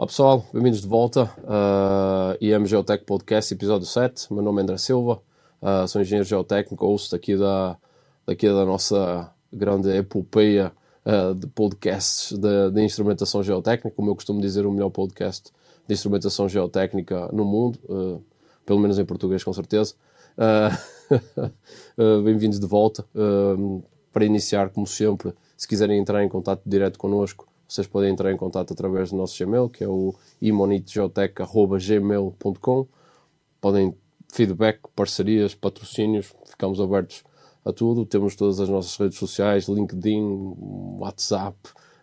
Olá pessoal, bem-vindos de volta uh, IM Geotech Podcast, episódio 7. Meu nome é André Silva, uh, sou engenheiro geotécnico, host aqui da, daqui da nossa grande epopeia uh, de podcasts de, de, instrumentação geotécnica, como eu costumo dizer, o melhor podcast de instrumentação geotécnica no mundo, uh, pelo menos em português, com certeza. Bem-vindos de volta. para iniciar, como sempre, se quiserem entrar em contato direto connosco, vocês podem entrar em contato através do nosso Gmail, que é o imonitgeotech.gmail.com. Podem feedback, parcerias, patrocínios, ficamos abertos a tudo. Temos todas as nossas redes sociais, LinkedIn, WhatsApp,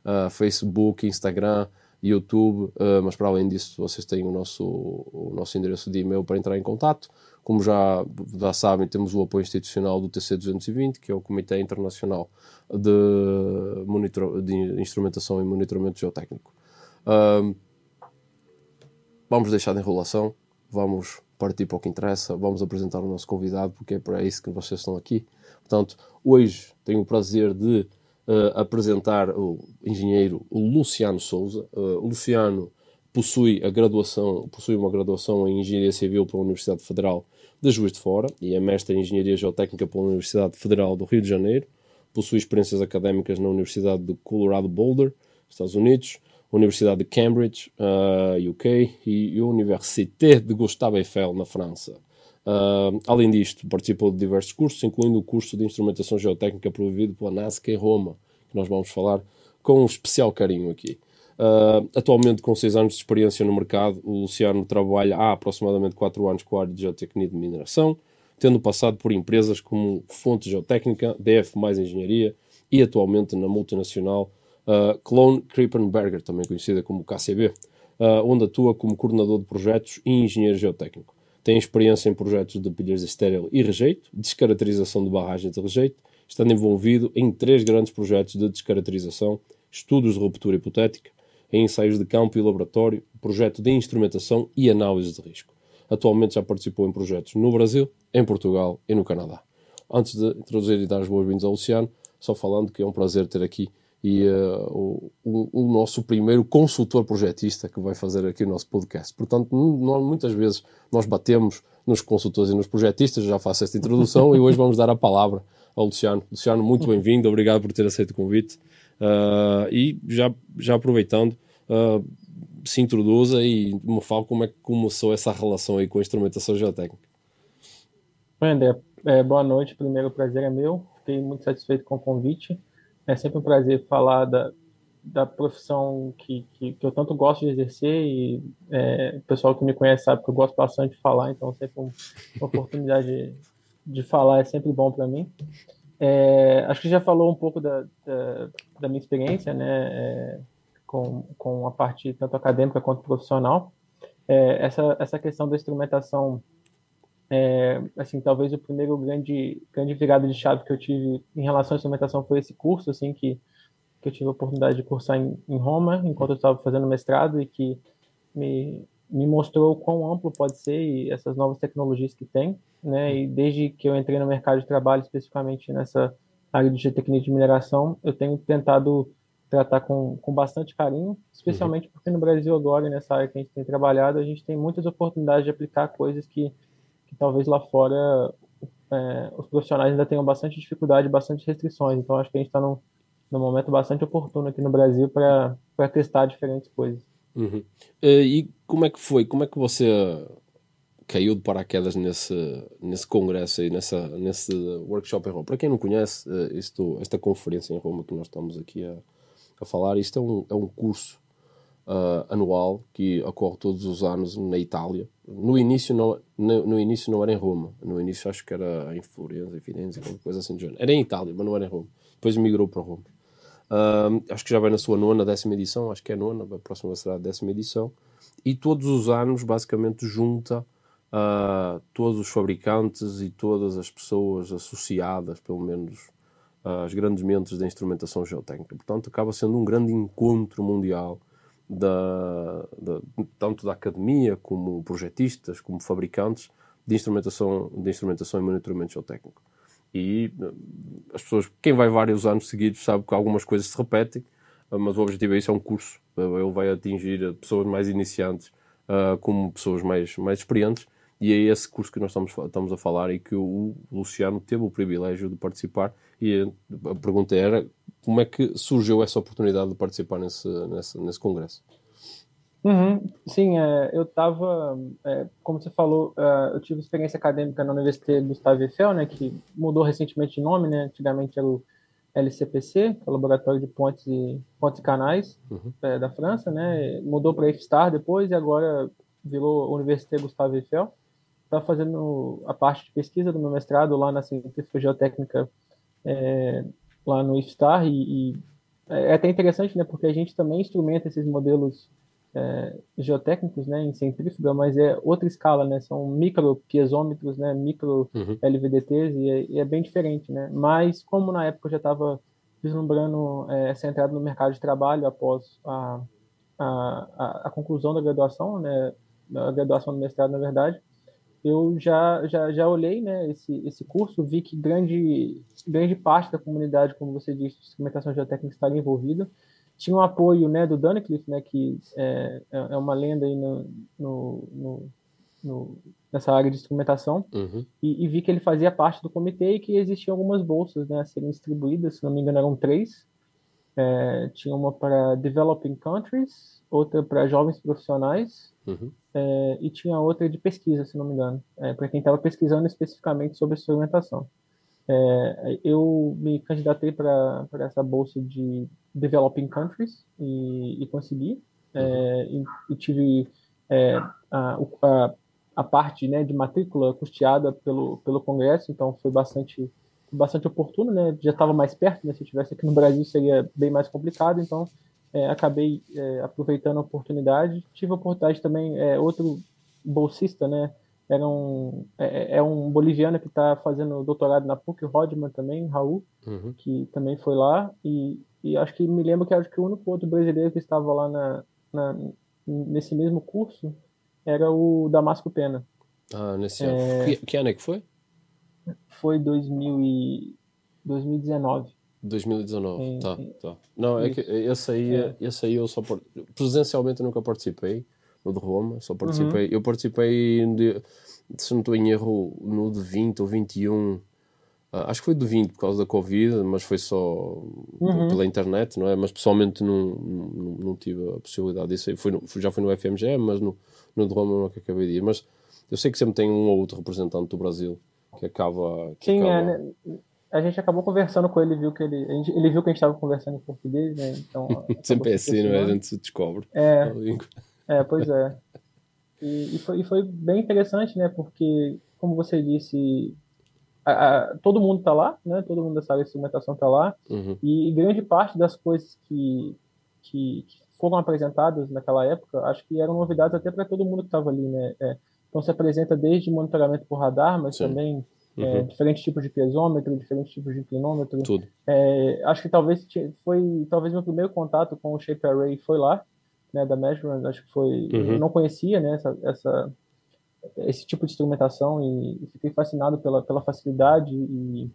uh, Facebook, Instagram, YouTube, uh, mas para além disso vocês têm o nosso, o nosso endereço de e-mail para entrar em contato. Como já, já sabem, temos o apoio institucional do TC220, que é o Comitê Internacional de, monitor, de Instrumentação e Monitoramento Geotécnico. Uh, vamos deixar de enrolação, vamos partir para o que interessa, vamos apresentar o nosso convidado, porque é para isso que vocês estão aqui. Portanto, hoje tenho o prazer de uh, apresentar o engenheiro Luciano Souza. Uh, Luciano possui a graduação, possui uma graduação em Engenharia Civil pela Universidade Federal de Juiz de Fora e é mestre em Engenharia Geotécnica pela Universidade Federal do Rio de Janeiro. Possui experiências académicas na Universidade de Colorado Boulder, Estados Unidos, Universidade de Cambridge, uh, eh, UK, e Université de Gustave Eiffel, na França. Uh, além disto, participou de diversos cursos, incluindo o curso de Instrumentação Geotécnica promovido pela NASCA em Roma, que nós vamos falar com um especial carinho aqui. Uh, atualmente, com 6 anos de experiência no mercado, o Luciano trabalha há aproximadamente 4 anos com a área de geotecnia de mineração, tendo passado por empresas como Fonte Geotécnica, DF Mais Engenharia e atualmente na multinacional uh, Clone Krippenberger, também conhecida como KCB, uh, onde atua como coordenador de projetos e engenheiro geotécnico. Tem experiência em projetos de pilhas estéril e rejeito, descaracterização de barragens de rejeito, estando envolvido em três grandes projetos de descaracterização, estudos de ruptura hipotética, em ensaios de campo e laboratório, projeto de instrumentação e análise de risco. Atualmente já participou em projetos no Brasil, em Portugal e no Canadá. Antes de introduzir e dar as boas-vindas ao Luciano, só falando que é um prazer ter aqui e uh, o, o, nosso primeiro consultor projetista que vai fazer aqui o nosso podcast. Portanto, nós, muitas vezes nós batemos nos consultores e nos projetistas, já faço esta introdução e hoje vamos dar a palavra ao Luciano. Luciano, muito bem-vindo, obrigado por ter aceito o convite. Uh, e já, já aproveitando, uh, se introduza e me fala como é que começou essa relação aí com a instrumentação geotécnica. Oi, André. É, boa noite. Primeiro, o prazer é meu. Fiquei muito satisfeito com o convite. É sempre um prazer falar da, da profissão que, que, que eu tanto gosto de exercer e é, o pessoal que me conhece sabe que eu gosto bastante de falar, então sempre uma oportunidade de, de falar é sempre bom para mim. É, acho que já falou um pouco da, da, da minha experiência, né, é, com, com a parte tanto acadêmica quanto profissional. É, essa, essa questão da instrumentação é, assim, talvez o primeiro grande, grande virada de chave que eu tive em relação à instrumentação foi esse curso, assim, que, que eu tive a oportunidade de cursar em, em Roma, enquanto eu estava fazendo mestrado, e que me, me mostrou quão amplo pode ser e essas novas tecnologias que tem, né, e desde que eu entrei no mercado de trabalho, especificamente nessa área de geotecnia de mineração, eu tenho tentado tratar com, com bastante carinho, especialmente uhum. porque no Brasil agora, nessa área que a gente tem trabalhado, a gente tem muitas oportunidades de aplicar coisas que que talvez lá fora é, os profissionais ainda tenham bastante dificuldade, bastante restrições. Então, acho que a gente está num, num momento bastante oportuno aqui no Brasil para testar diferentes coisas. Uhum. E como é que foi? Como é que você caiu de paraquedas nesse, nesse congresso aí, nessa, nesse workshop em Roma? Para quem não conhece, eh, isto, esta conferência em Roma que nós estamos aqui a, a falar, isto é um, é um curso uh, anual que ocorre todos os anos na Itália. No início não, no, no, início não era em Roma. No início acho que era em Florença, em Firenze, alguma coisa assim do género. Era em Itália, mas não era em Roma. Depois migrou para Roma. Uh, acho que já vai na sua nona, décima edição. Acho que é nona, a próxima será a décima edição. E todos os anos, basicamente, junta uh, todos os fabricantes e todas as pessoas associadas, pelo menos, às grandes mentes da instrumentação geotécnica. Portanto, acaba sendo um grande encontro mundial da, da, tanto da academia como projetistas, como fabricantes de instrumentação, de instrumentação e monitoramento geotécnico. E eh, as pessoas, quem vai vários anos seguidos sabe que algumas coisas se repetem, mas o objetivo é isso, é um curso. Ele vai atingir pessoas mais iniciantes como pessoas mais, mais experientes e é esse curso que nós estamos, estamos a falar e que o Luciano teve o privilégio de participar. E a pergunta era como é que surgiu essa oportunidade de participar nesse, nesse, nesse congresso? Uhum. Sim, é, eu estava, é, como você falou, é, eu tive experiência acadêmica na Universidade Gustave Eiffel, né, que mudou recentemente de nome, né, antigamente era o LCPC, é o Laboratório de Pontes e, Pontes e Canais uhum. É, da França, né, mudou para IFSTAR depois e agora virou Universidade Gustave Eiffel estava fazendo a parte de pesquisa do meu mestrado lá na Centrífuga Geotécnica é, lá no IFSTAR e, e, é até interessante, né, porque a gente também instrumenta esses modelos é, geotécnicos, né, em centrífuga, mas é outra escala, né, são micro piezômetros, né, micro uhum. LVDTs e é, e é, bem diferente, né, mas como na época eu já estava vislumbrando é, essa entrada no mercado de trabalho após a, a, a, a conclusão da graduação, né, da graduação do mestrado, na verdade, eu já, já, já olhei né, esse, esse curso, vi que grande, grande parte da comunidade, como você disse, de instrumentação geotécnica estava envolvida. Tinha um apoio né, do Duncliffe, né, que é, é, é uma lenda aí no, no, no, no nessa área de instrumentação, uhum. e, e, vi que ele fazia parte do comitê e que existiam algumas bolsas né, a serem distribuídas, se não me engano eram três. É, tinha uma para Developing Countries, outra para jovens profissionais, uhum é, e tinha outra de pesquisa, se não me engano, é, para quem estava pesquisando especificamente sobre instrumentação. É, eu me candidatei para essa bolsa de Developing Countries e, e consegui, é, e, e, tive é, a, a, a, parte né, de matrícula custeada pelo, pelo Congresso, então foi bastante bastante oportuno, né? Já estava mais perto, né? Se eu estivesse aqui no Brasil seria bem mais complicado, então é, acabei é, aproveitando a oportunidade. Tive a oportunidade também, é, outro bolsista, né? Era um, é, é, é um boliviano que está fazendo doutorado na PUC, Rodman também, Raul, uhum. que também foi lá. E, e acho que me lembro que acho que o único outro brasileiro que estava lá na, na nesse mesmo curso era o Damasco Pena. Ah, nesse ano. É, que, que ano é que foi? Foi 2000 e, 2019. 2019, sim, tá, tá. Não, é que esse aí, é. esse aí eu só presencialmente eu nunca participei no de Roma, só participei, uhum. eu participei de, se não estou em erro no de 20 ou 21 ah, acho que foi de 20 por causa da Covid, mas foi só uhum. pela internet, não é? Mas pessoalmente não, não, não tive a possibilidade disso. Foi no, já foi no FMG, mas no, no de Roma nunca acabei de ir. Mas eu sei que sempre tem um ou outro representante do Brasil que acaba. Que Sim, acaba... É, né? a gente acabou conversando com ele, viu que ele, gente, ele viu que a gente estava conversando em português, né? Então, Sempre é assim, não é? A gente se descobre. É, é pois é. E, e, foi, e foi bem interessante, né? Porque, como você disse, a, a, todo mundo está lá, né? Todo mundo dessa área de instrumentação está lá. Uhum. E, e, grande parte das coisas que, que, que, foram apresentadas naquela época, acho que eram novidades até para todo mundo que estava ali, né? É, então se apresenta desde monitoramento por radar, mas Sim. também é, uhum. É, diferentes tipos de pesômetro, diferentes tipos de inclinômetro. Tudo. É, acho que talvez foi talvez meu primeiro contato com o Shape Array foi lá, né, da Measurement. Acho que foi. Uhum. Eu não conhecia, né, essa, essa, esse tipo de instrumentação e, fiquei fascinado pela, pela facilidade e,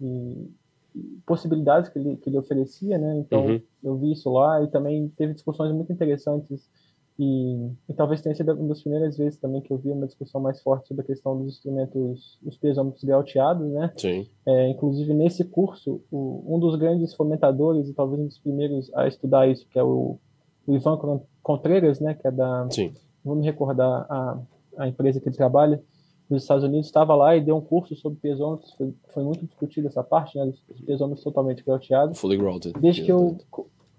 e, e, possibilidades que ele, que ele oferecia, né. Então uhum. eu vi isso lá e também teve discussões muito interessantes e, e, talvez tenha sido uma das primeiras vezes também que eu vi uma discussão mais forte sobre a questão dos instrumentos, os pesômetros grauteados, né? Sim. É, inclusive, nesse curso, o, um dos grandes fomentadores e talvez um dos primeiros a estudar isso, que é o, o Ivan Contreras, né? Que é da... Sim. Vou me recordar a, a empresa que ele trabalha, nos Estados Unidos, estava lá e deu um curso sobre pesômetros, foi, foi muito discutido essa parte, né? Dos pesômetros totalmente grauteados. Fully grouted. Desde que eu...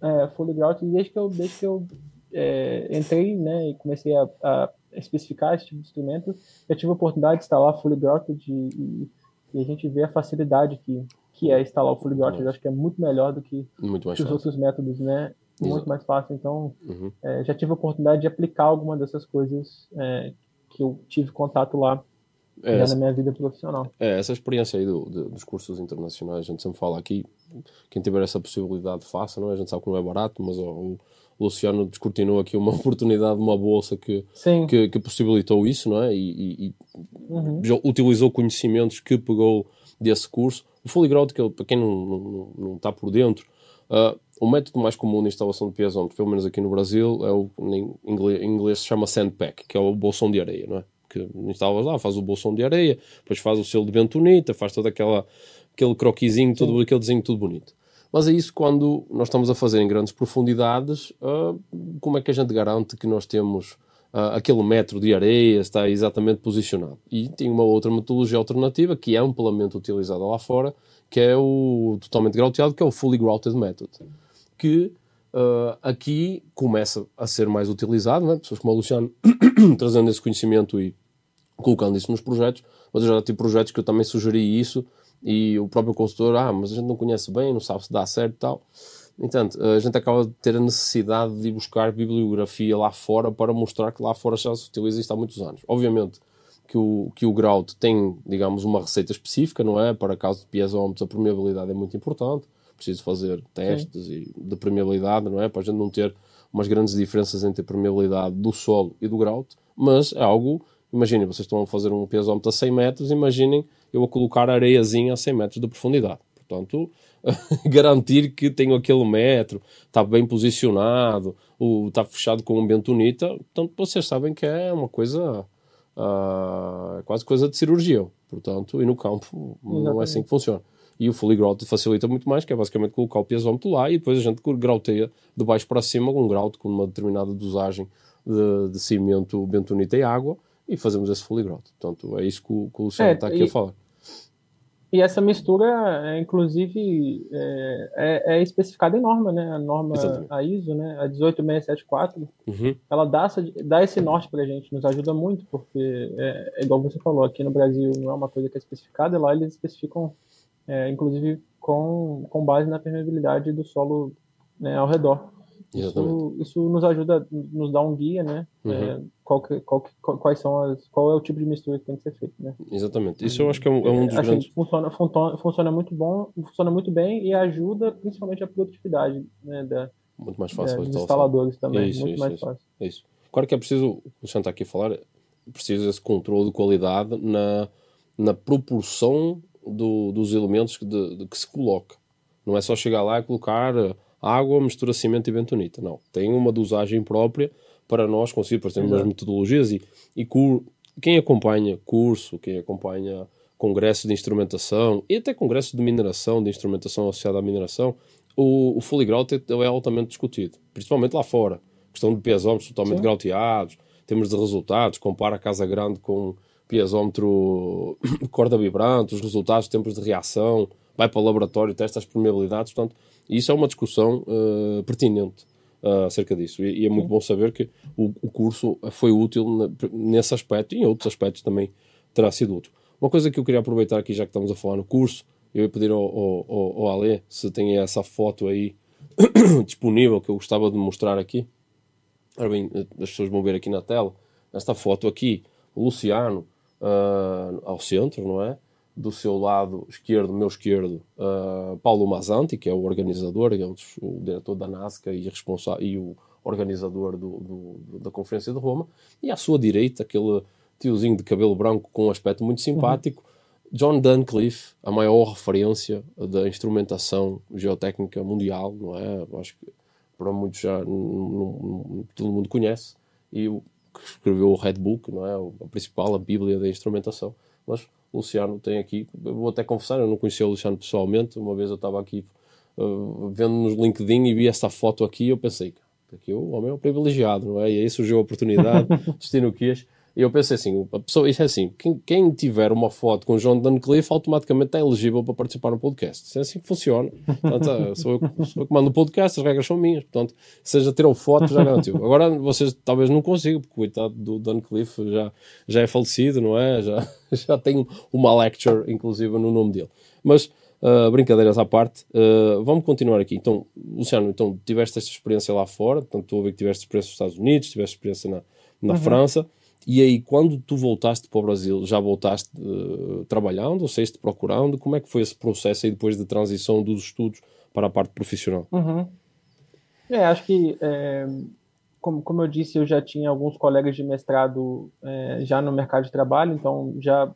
É, fully grouted, desde que eu, desde que eu é, entrei né, e comecei a, a, especificar esse tipo de instrumento, eu tive a oportunidade de instalar Fully Grounded e, e, a gente vê a facilidade que, que é instalar o Fully Grounded. Eu acho que é muito melhor do que, que os outros métodos, né? Muito mais fácil. Então, uhum. é, já tive a oportunidade de aplicar alguma dessas coisas é, que eu tive contato lá é, na minha vida profissional. É, essa experiência aí do, do, dos cursos internacionais, a gente sempre fala aqui, quem tiver essa possibilidade faça, não é? A gente sabe que não é barato, mas o, o Luciano descortinou aqui uma oportunidade, uma bolsa que, que, que, possibilitou isso, não é? E, e, uhum. utilizou conhecimentos que pegou desse curso. O Fully Ground, que para quem não, não, não, está por dentro, uh, o método mais comum de instalação de piezómetro, pelo menos aqui no Brasil, é o em inglês, em inglês se chama sandpack, que é o bolsão de areia, não é? Que instalas lá, faz o bolsão de areia, depois faz o selo de bentonita, faz todo aquela, aquele croquisinho, todo, aquele desenho tudo bonito. Mas é isso quando nós estamos a fazer em grandes profundidades, uh, como é que a gente garante que nós temos uh, aquele metro de areia está exatamente posicionado? E tem uma outra metodologia alternativa que é amplamente utilizada lá fora, que é o totalmente grauteado, que é o Fully Grouted Method, que uh, aqui começa a ser mais utilizado, é? pessoas como o Luciano trazendo esse conhecimento e colocando isso nos projetos, mas eu já tive projetos que eu também sugeri isso e o próprio consultor, ah, mas a gente não conhece bem, não sabe se dá certo e tal. Entanto, a gente acaba de ter a necessidade de buscar bibliografia lá fora para mostrar que lá fora já se utiliza isto há muitos anos. Obviamente que o, que o grout tem, digamos, uma receita específica, não é? Para caso de piezómetros, a permeabilidade é muito importante. Preciso fazer testes e de permeabilidade, não é? Para a gente não ter umas grandes diferenças entre a permeabilidade do solo e do grout, mas é algo Imaginem, vocês estão a fazer um piezómetro a 100 metros, imaginem eu a colocar areiazinha a 100 metros de profundidade. Portanto, garantir que tenho aquele metro, está bem posicionado, o, está fechado com um bentonita, portanto, vocês sabem que é uma coisa, uh, quase coisa de cirurgia. Portanto, e no campo não é assim que funciona. E o fully grout facilita muito mais, que é basicamente colocar o piezómetro lá e depois a gente grauteia de baixo para cima com um grout com uma determinada dosagem de, de cimento, bentonita e água e fazemos esse fully grout. Portanto, é isso que o, que o Luciano é, está aqui e, a falar. E essa mistura, é, inclusive, é, é, é, especificada em norma, né? A norma, Exatamente. a ISO, né? A 18674, uhum. ela dá, dá esse norte para a gente, nos ajuda muito, porque, é, é, igual você falou, aqui no Brasil não é uma coisa que é especificada, lá eles especificam, é, inclusive, com, com base na permeabilidade do solo né, ao redor. Isso, isso, nos ajuda, nos dá um guia, né? Uhum. É, qual que, qual que, quais são as, qual é o tipo de mistura que tem que ser feito, né? Exatamente. Isso eu acho que é um, é um dos grandes. Funciona, funciona, funciona muito bom, funciona muito bem e ajuda principalmente a produtividade, né? Da, muito mais fácil. É, dos instaladores também, isso, muito isso, mais isso, fácil. Isso. Claro que é preciso, o Luciano está aqui a falar, precisa esse controle de qualidade na, na proporção do, dos elementos que, de, de, que se coloca. Não é só chegar lá e colocar água, mistura cimento e bentonita. Não. Tem uma dosagem própria para nós conseguir, depois temos umas metodologias e, e cur, quem acompanha curso, quem acompanha congresso de instrumentação e até congresso de mineração, de instrumentação associada à mineração, o, o fully grouted é altamente discutido, principalmente lá fora. Questão de piezómetros totalmente Sim. grauteados, temos de resultados, compara a casa grande com piezómetro corda vibrante, os resultados, tempos de reação, vai para o laboratório, testa as permeabilidades, portanto, isso é uma discussão uh, pertinente uh, acerca disso. E, e, é muito bom saber que o, o curso foi útil na, nesse aspecto e em outros aspectos também terá sido útil. Uma coisa que eu queria aproveitar aqui, já que estamos a falar no curso, eu ia pedir ao, ao, ao Ale se tem essa foto aí disponível que eu gostava de mostrar aqui. Ora bem, as pessoas vão ver aqui na tela. Esta foto aqui, o Luciano uh, ao centro, não é? do seu lado esquerdo, meu esquerdo, uh, Paulo Mazanti, que é o organizador, é o, o diretor da NASCA e, e o organizador do, do, da Conferência de Roma, e à sua direita, aquele tiozinho de cabelo branco com um aspecto muito simpático, uhum. John Duncliffe, a maior referência da instrumentação geotécnica mundial, não é? Acho que para muitos já todo mundo conhece, e que escreveu o Red Book, não é? A principal, a Bíblia da instrumentação, mas o Luciano tem aqui, vou até confessar, eu não conhecia o Luciano pessoalmente, uma vez eu estava aqui uh, vendo nos LinkedIn e vi esta foto aqui e eu pensei, aqui o homem é um privilegiado, não é? E aí surgiu a oportunidade, destino quis, e eu pensei assim, a pessoa, isso é assim, quem, quem tiver uma foto com John Duncliffe automaticamente está elegível para participar no podcast. Isso é assim que funciona. Portanto, é, sou, eu, sou eu que mando o podcast, as regras são minhas. Portanto, seja tiram foto, já garantiu. Agora, vocês talvez não consigam, porque o coitado do Duncliffe já, já é falecido, não é? Já, já tem uma lecture, inclusive, no nome dele. Mas, uh, brincadeiras à parte, uh, vamos continuar aqui. Então, Luciano, então, tiveste esta experiência lá fora, portanto, estou a ver que tiveste experiência nos Estados Unidos, tiveste experiência na, na uhum. França. E aí, quando tu voltaste para o Brasil, já voltaste uh, trabalhando ou saíste procurando? Como é que foi esse processo aí depois da transição dos estudos para a parte profissional? Uhum. É, acho que, é, como, como eu disse, eu já tinha alguns colegas de mestrado é, já no mercado de trabalho, então já,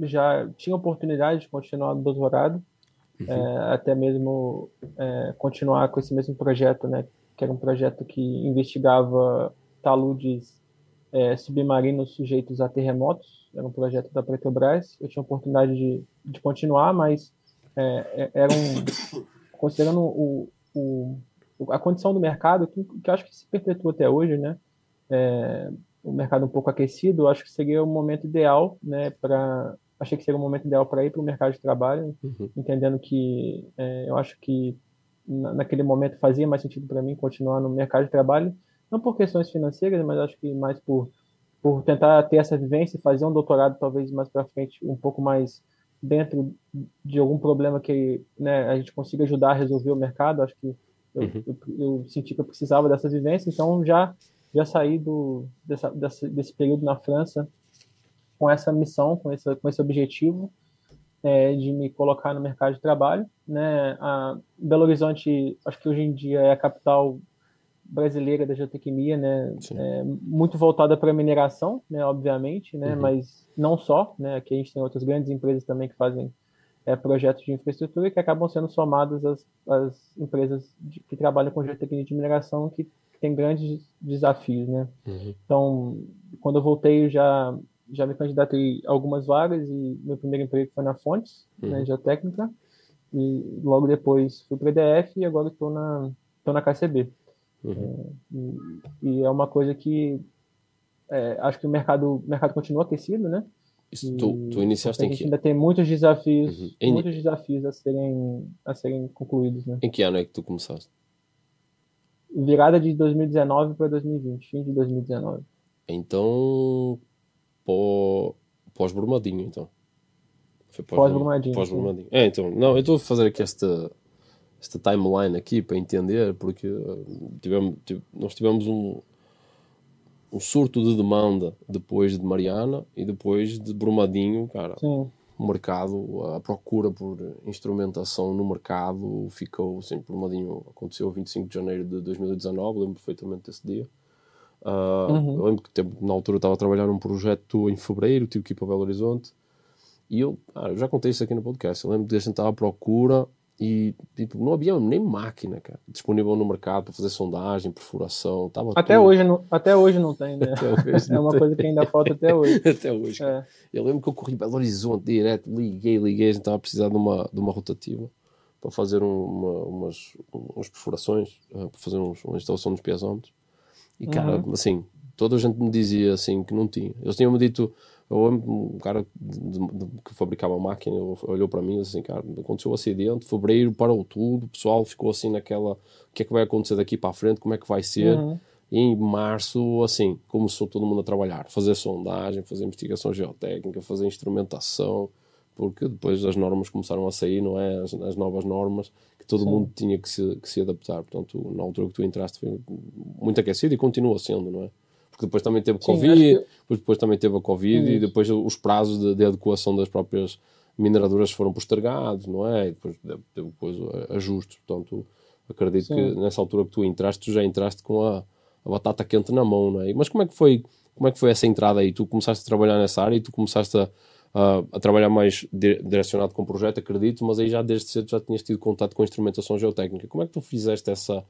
já tinha oportunidade de continuar no doutorado. uhum. é, até mesmo é, continuar com esse mesmo projeto, né, que era um projeto que investigava taludes é, submarinos sujeitos a terremotos, era um projeto da Petrobras, eu tinha a oportunidade de, de continuar, mas é, é era um, considerando o, o, a condição do mercado, que, que eu acho que se perpetua até hoje, né, é, o mercado um pouco aquecido, acho que seria o momento ideal, né, para achei que seria o momento ideal para ir para o mercado de trabalho, uhum. entendendo que é, eu acho que na, naquele momento fazia mais sentido para mim continuar no mercado de trabalho, não por questões financeiras, mas acho que mais por por tentar ter essa vivência e fazer um doutorado talvez mais para frente um pouco mais dentro de algum problema que né, a gente consiga ajudar a resolver o mercado. Acho que eu, uhum. eu, eu, senti que eu precisava dessa vivência, então já já saí do, dessa, desse, desse período na França com essa missão, com esse, com esse objetivo é, de me colocar no mercado de trabalho. Né? A Belo Horizonte, acho que hoje em dia é a capital brasileira da geotecnia, né? É, muito voltada para a mineração, né? Obviamente, né? Uhum. Mas não só, né? Aqui a gente tem outras grandes empresas também que fazem é, projetos de infraestrutura que acabam sendo somadas às, às empresas de, que trabalham com geotecnia de mineração que tem grandes desafios, né? Uhum. Então, quando eu voltei, eu já já me candidatei a algumas vagas e meu primeiro emprego foi na Fontes, né, uhum. né, geotécnica, e logo depois fui para a EDF e agora estou na estou na KCB. Uhum. É, e, e, é uma coisa que é, acho que o mercado o mercado continua aquecido, né? Isso, tu, tu iniciaste em que... ainda tem muitos desafios, uhum. em... muitos desafios a serem a serem concluídos, né? Em que ano é que tu começaste? virada de 2019 para 2020, fim de 2019. Então, pós-Brumadinho, então. Foi pós-Brumadinho. Pós -Brumadinho. É, então, não, eu estou a fazer aqui esta, esta timeline aqui para entender, porque uh, tivemos, nós tivemos um, um surto de demanda depois de Mariana e depois de Brumadinho, cara. Sim o mercado, a procura por instrumentação no mercado ficou assim por um ladinho. Aconteceu 25 de janeiro de 2019, lembro perfeitamente desse dia. Uh, uhum. Eu lembro que na altura estava a trabalhar num projeto em fevereiro, tive que ir para Belo Horizonte. E eu, ah, eu já contei isso aqui no podcast. Eu lembro de a gente estava à procura e tipo, não havia nem máquina cara, disponível no mercado para fazer sondagem, perfuração. Tava até, hoje não, até hoje não tem, né? É uma tem. coisa que ainda falta até hoje. até hoje. É. Eu lembro que eu corri Belo Horizonte direto, liguei, liguei, a gente estava a precisar de uma, de uma rotativa para fazer um, uma, umas, umas perfurações, uh, para fazer uns, uma instalação dos piazómetros. E cara, uhum. assim, toda a gente me dizia assim que não tinha. Eles tinham-me dito um cara de, de, que fabricava a máquina olhou para mim e disse assim, cara, aconteceu um acidente, fevereiro parou tudo, o pessoal ficou assim naquela, o que é que vai acontecer daqui para a frente, como é que vai ser? Uhum. E em março, assim, começou todo mundo a trabalhar, fazer sondagem, fazer investigação geotécnica, fazer instrumentação, porque depois as normas começaram a sair, não é? As, as novas normas, que todo Sim. mundo tinha que se, que se adaptar. Portanto, na altura que tu entraste foi muito aquecido e continua sendo, não é? Porque depois também teve Sim, Covid, que... depois também teve a Covid Sim. e depois os prazos de, de, adequação das próprias mineradoras foram postergados, não é? E depois teve depois ajustes. Portanto, acredito Sim. que nessa altura que tu entraste, tu já entraste com a, a, batata quente na mão, não é? Mas como é que foi, como é que foi essa entrada aí? Tu começaste a trabalhar nessa área e tu começaste a, a, a trabalhar mais direcionado com o projeto, acredito, mas aí já desde cedo já tinhas tido contato com instrumentação geotécnica. Como é que tu fizeste essa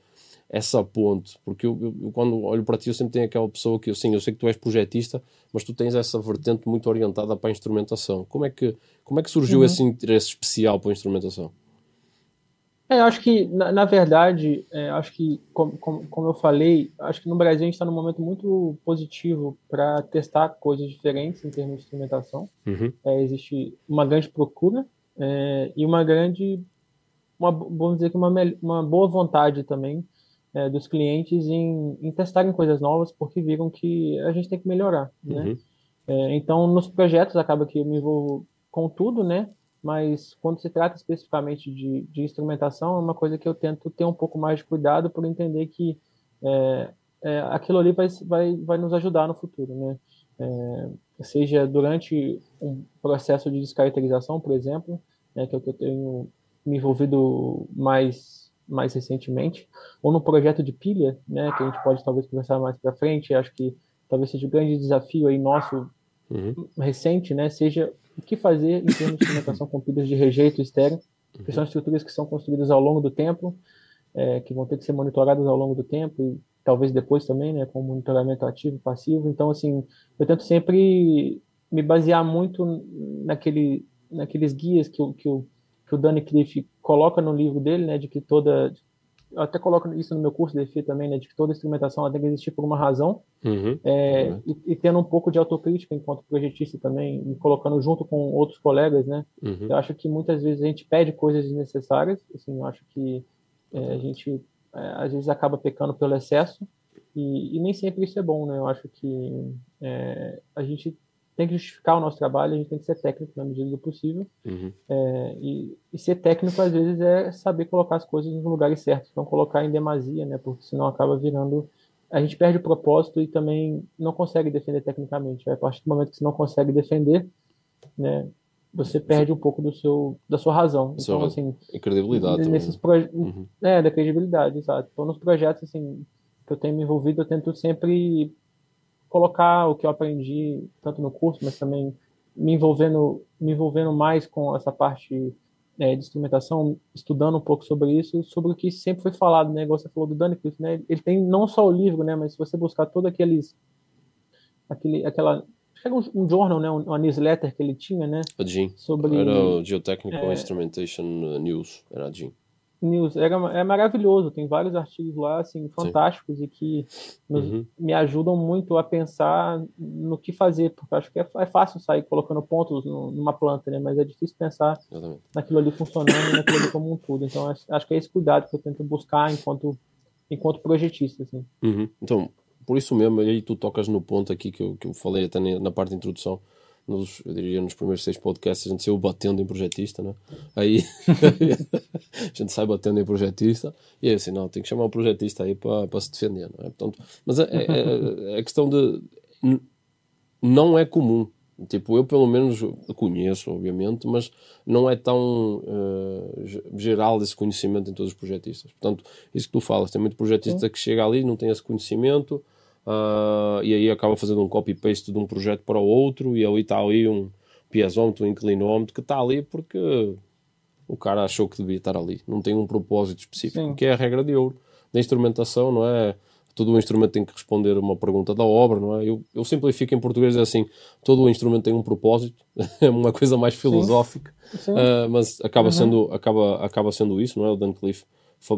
essa ponte, porque eu, eu, eu, quando olho para ti eu sempre tenho aquela pessoa que, sim, eu sei que tu és projetista, mas tu tens essa vertente muito orientada para a instrumentação. Como é que, como é que surgiu uhum. esse interesse especial para a instrumentação? É, eu acho que, na, na verdade, é, acho que, como, como, como, eu falei, acho que no Brasil a gente está num momento muito positivo para testar coisas diferentes em termos de instrumentação. Uhum. É, existe uma grande procura é, e uma grande, uma, vamos dizer que uma, uma boa vontade também é, dos clientes em, em, testarem coisas novas porque viram que a gente tem que melhorar, né? Uhum. É, então, nos projetos acaba que eu me envolvo com tudo, né? Mas quando se trata especificamente de, de instrumentação, é uma coisa que eu tento ter um pouco mais de cuidado por entender que é, é aquilo ali vai, vai, vai nos ajudar no futuro, né? É, seja durante um processo de descaracterização, por exemplo, né, que é o que eu tenho me envolvido mais mais recentemente, ou no projeto de pilha, né, que a gente pode talvez conversar mais para frente, acho que talvez seja o grande desafio aí nosso uhum. recente, né, seja o que fazer em termos de instrumentação com pilhas de rejeito externo, que são estruturas que são construídas ao longo do tempo, é, que vão ter que ser monitoradas ao longo do tempo e talvez depois também, né, com monitoramento ativo e passivo. Então, assim, eu tento sempre me basear muito naquele, naqueles guias que o, que o, que o Danny Cliff coloca no livro dele, né, de que toda eu até coloco isso no meu curso de DFI também, né, de que toda instrumentação tem que existir por uma razão, uhum. é, uhum. e, e, tendo um pouco de autocrítica enquanto projetista também, me colocando junto com outros colegas, né, uhum. eu acho que muitas vezes a gente pede coisas desnecessárias, assim, eu acho que é, a gente é, às vezes acaba pecando pelo excesso, e, e, nem sempre isso é bom, né, eu acho que é, a gente tem que justificar o nosso trabalho, a gente tem que ser técnico na medida do possível. Uhum. É, e, e, ser técnico, às vezes, é saber colocar as coisas nos lugares certos, não colocar em demasia, né? Porque senão acaba virando. A gente perde o propósito e também não consegue defender tecnicamente. A partir do momento que você não consegue defender, né? Você perde um pouco do seu, da sua razão. Então, assim. Credibilidade. Nesses proje... uhum. É, da credibilidade, exato. Então, nos projetos, assim, que eu tenho me envolvido, eu tento sempre colocar o que eu aprendi tanto no curso, mas também me envolvendo, me envolvendo mais com essa parte é, de instrumentação, estudando um pouco sobre isso, sobre o que sempre foi falado, né? Igual você falou do Danny Cliff, né? Ele tem não só o livro, né? Mas se você buscar todo aqueles, aquele, aquela chega um, um journal, né? Uma newsletter que ele tinha, né? A Jim. Sobre era o Geotechnical é, Instrumentation News, era a Jim. News. Era, é maravilhoso, tem vários artigos lá, assim, fantásticos Sim. e que nos, uhum. me ajudam muito a pensar no que fazer, porque acho que é, é fácil sair colocando pontos no, numa planta, né? Mas é difícil pensar Exatamente. naquilo ali funcionando e naquilo ali como um todo. Então, acho, acho, que é esse cuidado que eu tento buscar enquanto, enquanto projetista, assim. Uhum. Então, por isso mesmo, aí tu tocas no ponto aqui que eu, que eu falei até na parte de introdução, nos, eu diria nos primeiros seis podcasts, a gente saiu batendo em projetista, né? Aí a gente sai batendo em projetista e é assim, não, tem que chamar um projetista aí para se defender, não é? Portanto, mas a, é, é, é, a questão de. Não é comum. Tipo, eu pelo menos conheço, obviamente, mas não é tão uh, geral esse conhecimento em todos os projetistas. Portanto, isso que tu falas, tem muito projetista que chega ali, não tem esse conhecimento, uh, e aí acaba fazendo um copy-paste de um projeto para o outro, e ali está ali um piezómetro, um inclinómetro, que está ali porque o cara achou que devia estar ali. Não tem um propósito específico, Sim. que é a regra de ouro da instrumentação, não é? Todo o instrumento tem que responder uma pergunta da obra, não é? Eu, eu simplifico em português é assim: todo o instrumento tem um propósito, é uma coisa mais filosófica, Sim. Sim. Uh, mas acaba, uhum. sendo, acaba, acaba sendo isso, não é? O Dan Cliff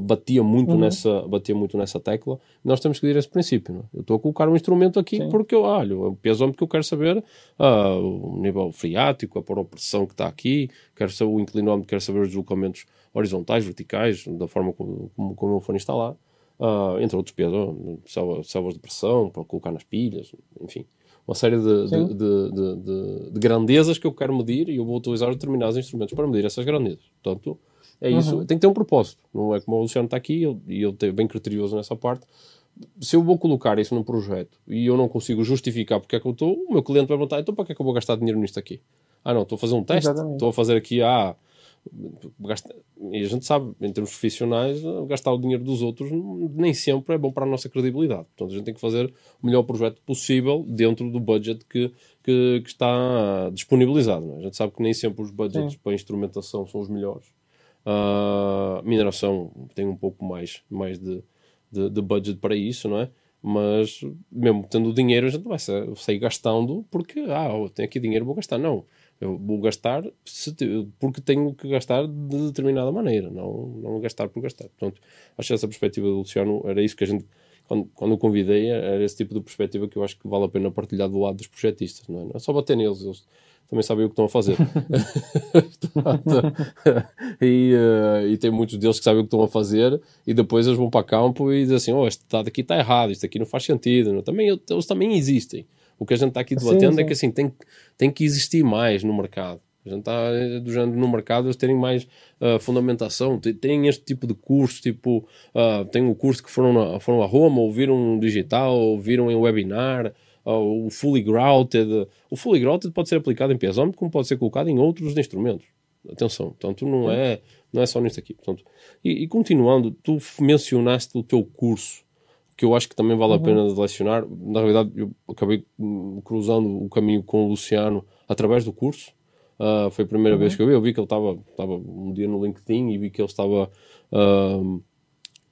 batia muito uhum. nessa batia muito nessa tecla nós temos que ir a esse princípio não? É? eu estou a colocar um instrumento aqui Sim. porque eu olho o pesômetro que eu quero saber ah, o nível friático a pressão que está aqui quero saber o inclinómetro quero saber os deslocamentos horizontais verticais da forma como, como, como eu for instalar ah, entre outros pesômetros selvas de pressão para colocar nas pilhas enfim uma série de, de, de, de, grandezas que eu quero medir e eu vou utilizar determinados instrumentos para medir essas grandezas portanto é isso, uhum. tem que ter um propósito. Não é como o Luciano está aqui e ele é bem criterioso nessa parte. Se eu vou colocar isso num projeto e eu não consigo justificar porque é que eu estou, o meu cliente vai perguntar: então para que é que eu vou gastar dinheiro nisto aqui? Ah, não, estou a fazer um teste, estou a fazer aqui, ah, e a gente sabe, em termos profissionais, gastar o dinheiro dos outros nem sempre é bom para a nossa credibilidade. Portanto, a gente tem que fazer o melhor projeto possível dentro do budget que, que, que está disponibilizado. É? A gente sabe que nem sempre os budgets Sim. para instrumentação são os melhores. Uh, mineração tem um pouco mais, mais de, de, de, budget para isso, não é? Mas mesmo tendo dinheiro, a gente vai sair gastando porque, ah, eu tenho aqui dinheiro, vou gastar. Não, eu vou gastar porque tenho que gastar de determinada maneira, não, não gastar por gastar. Portanto, acho que essa perspectiva do Luciano era isso que a gente, quando, quando o convidei, era esse tipo de perspectiva que eu acho que vale a pena partilhar do lado dos projetistas, não é? Não é só bater neles, eles também sabem o que estão a fazer. e, uh, e tem muitos deles que sabem o que estão a fazer e depois eles vão para campo e dizem assim, oh, este dado aqui está errado, isto aqui não faz sentido. Não? Também, eles também existem. O que a gente está aqui debatendo sim, sim. é que assim, tem, tem que existir mais no mercado. A gente está eh, do género no mercado, eles terem mais uh, fundamentação, terem este tipo de curso, tipo, uh, tem o curso que foram, na, foram a Roma, ouviram um digital, ouviram em webinar, o fully grouted. O fully grouted pode ser aplicado em piezómetro, como pode ser colocado em outros instrumentos. Atenção, portanto, não é, não é só nisto aqui. Portanto, e, e continuando, tu mencionaste o teu curso, que eu acho que também vale a uhum. pena lecionar. Na realidade, eu acabei cruzando o caminho com o Luciano através do curso. Uh, foi a primeira uhum. vez que eu vi. Eu vi que ele estava um dia no LinkedIn e vi que ele estava uh,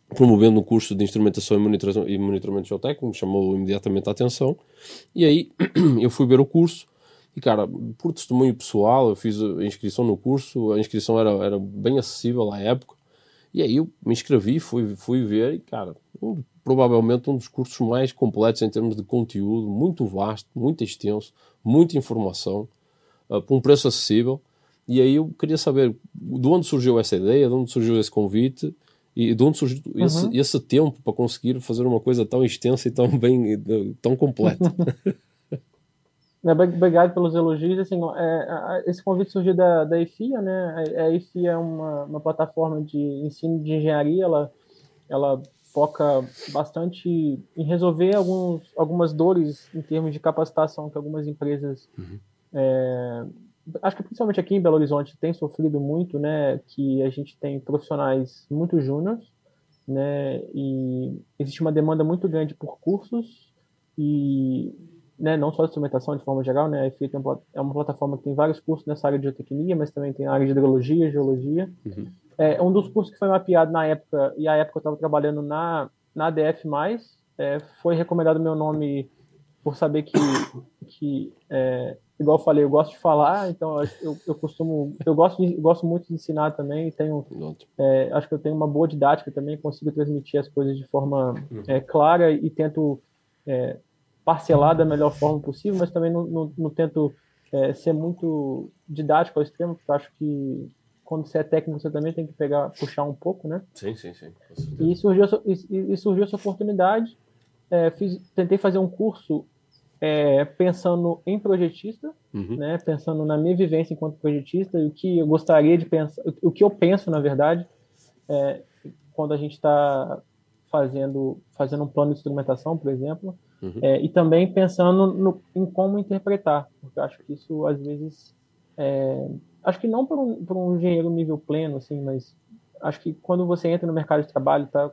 promovendo um curso de instrumentação e monitoramento, geotécnico, me chamou imediatamente a atenção. E aí eu fui ver o curso. E cara, por testemunho pessoal, eu fiz a inscrição no curso, a inscrição era, era bem acessível à época. E aí eu me inscrevi, fui, fui ver e, cara, um, provavelmente um dos cursos mais completos em termos de conteúdo, muito vasto, muito extenso, muita informação uh, por um preço acessível. E aí eu queria saber de onde surgiu essa ideia, de onde surgiu esse convite e de onde surgiu uhum. esse, esse, tempo para conseguir fazer uma coisa tão extensa e tão bem, tão completa. É, obrigado pelos elogios. Assim, é, esse convite surgiu da, da EFIA, né? A, EFIA é uma, uma plataforma de ensino de engenharia. Ela, ela foca bastante em resolver alguns, algumas dores em termos de capacitação que algumas empresas uhum. é, acho que principalmente aqui em Belo Horizonte tem sofrido muito, né, que a gente tem profissionais muito júniores, né, e existe uma demanda muito grande por cursos e, né, não só de instrumentação de forma geral, né, a EFI é uma plataforma que tem vários cursos nessa área de geotecnia, mas também tem a área de hidrologia, geologia. Uhum. É um dos cursos que foi mapeado na época, e a época eu estava trabalhando na, na ADF+, é, foi recomendado meu nome por saber que, que é, igual eu falei, eu gosto de falar, então eu, eu costumo, eu gosto, de, eu gosto muito de ensinar também, tenho, é, acho que eu tenho uma boa didática também, consigo transmitir as coisas de forma uhum. é, clara e tento é, parcelar da melhor forma possível, mas também não, não, não tento é, ser muito didático ao extremo, porque acho que quando você é técnico você também tem que pegar, puxar um pouco, né? Sim, sim, sim. E surgiu, e, e surgiu essa oportunidade, é, fiz, tentei fazer um curso é, pensando em projetista, uhum. né, pensando na minha vivência enquanto projetista e o que eu gostaria de pensar, o que eu penso na verdade, é, quando a gente está fazendo fazendo um plano de instrumentação, por exemplo, uhum. é, e também pensando no, em como interpretar, porque acho que isso às vezes é, acho que não para um, um engenheiro nível pleno, assim, mas acho que quando você entra no mercado de trabalho, está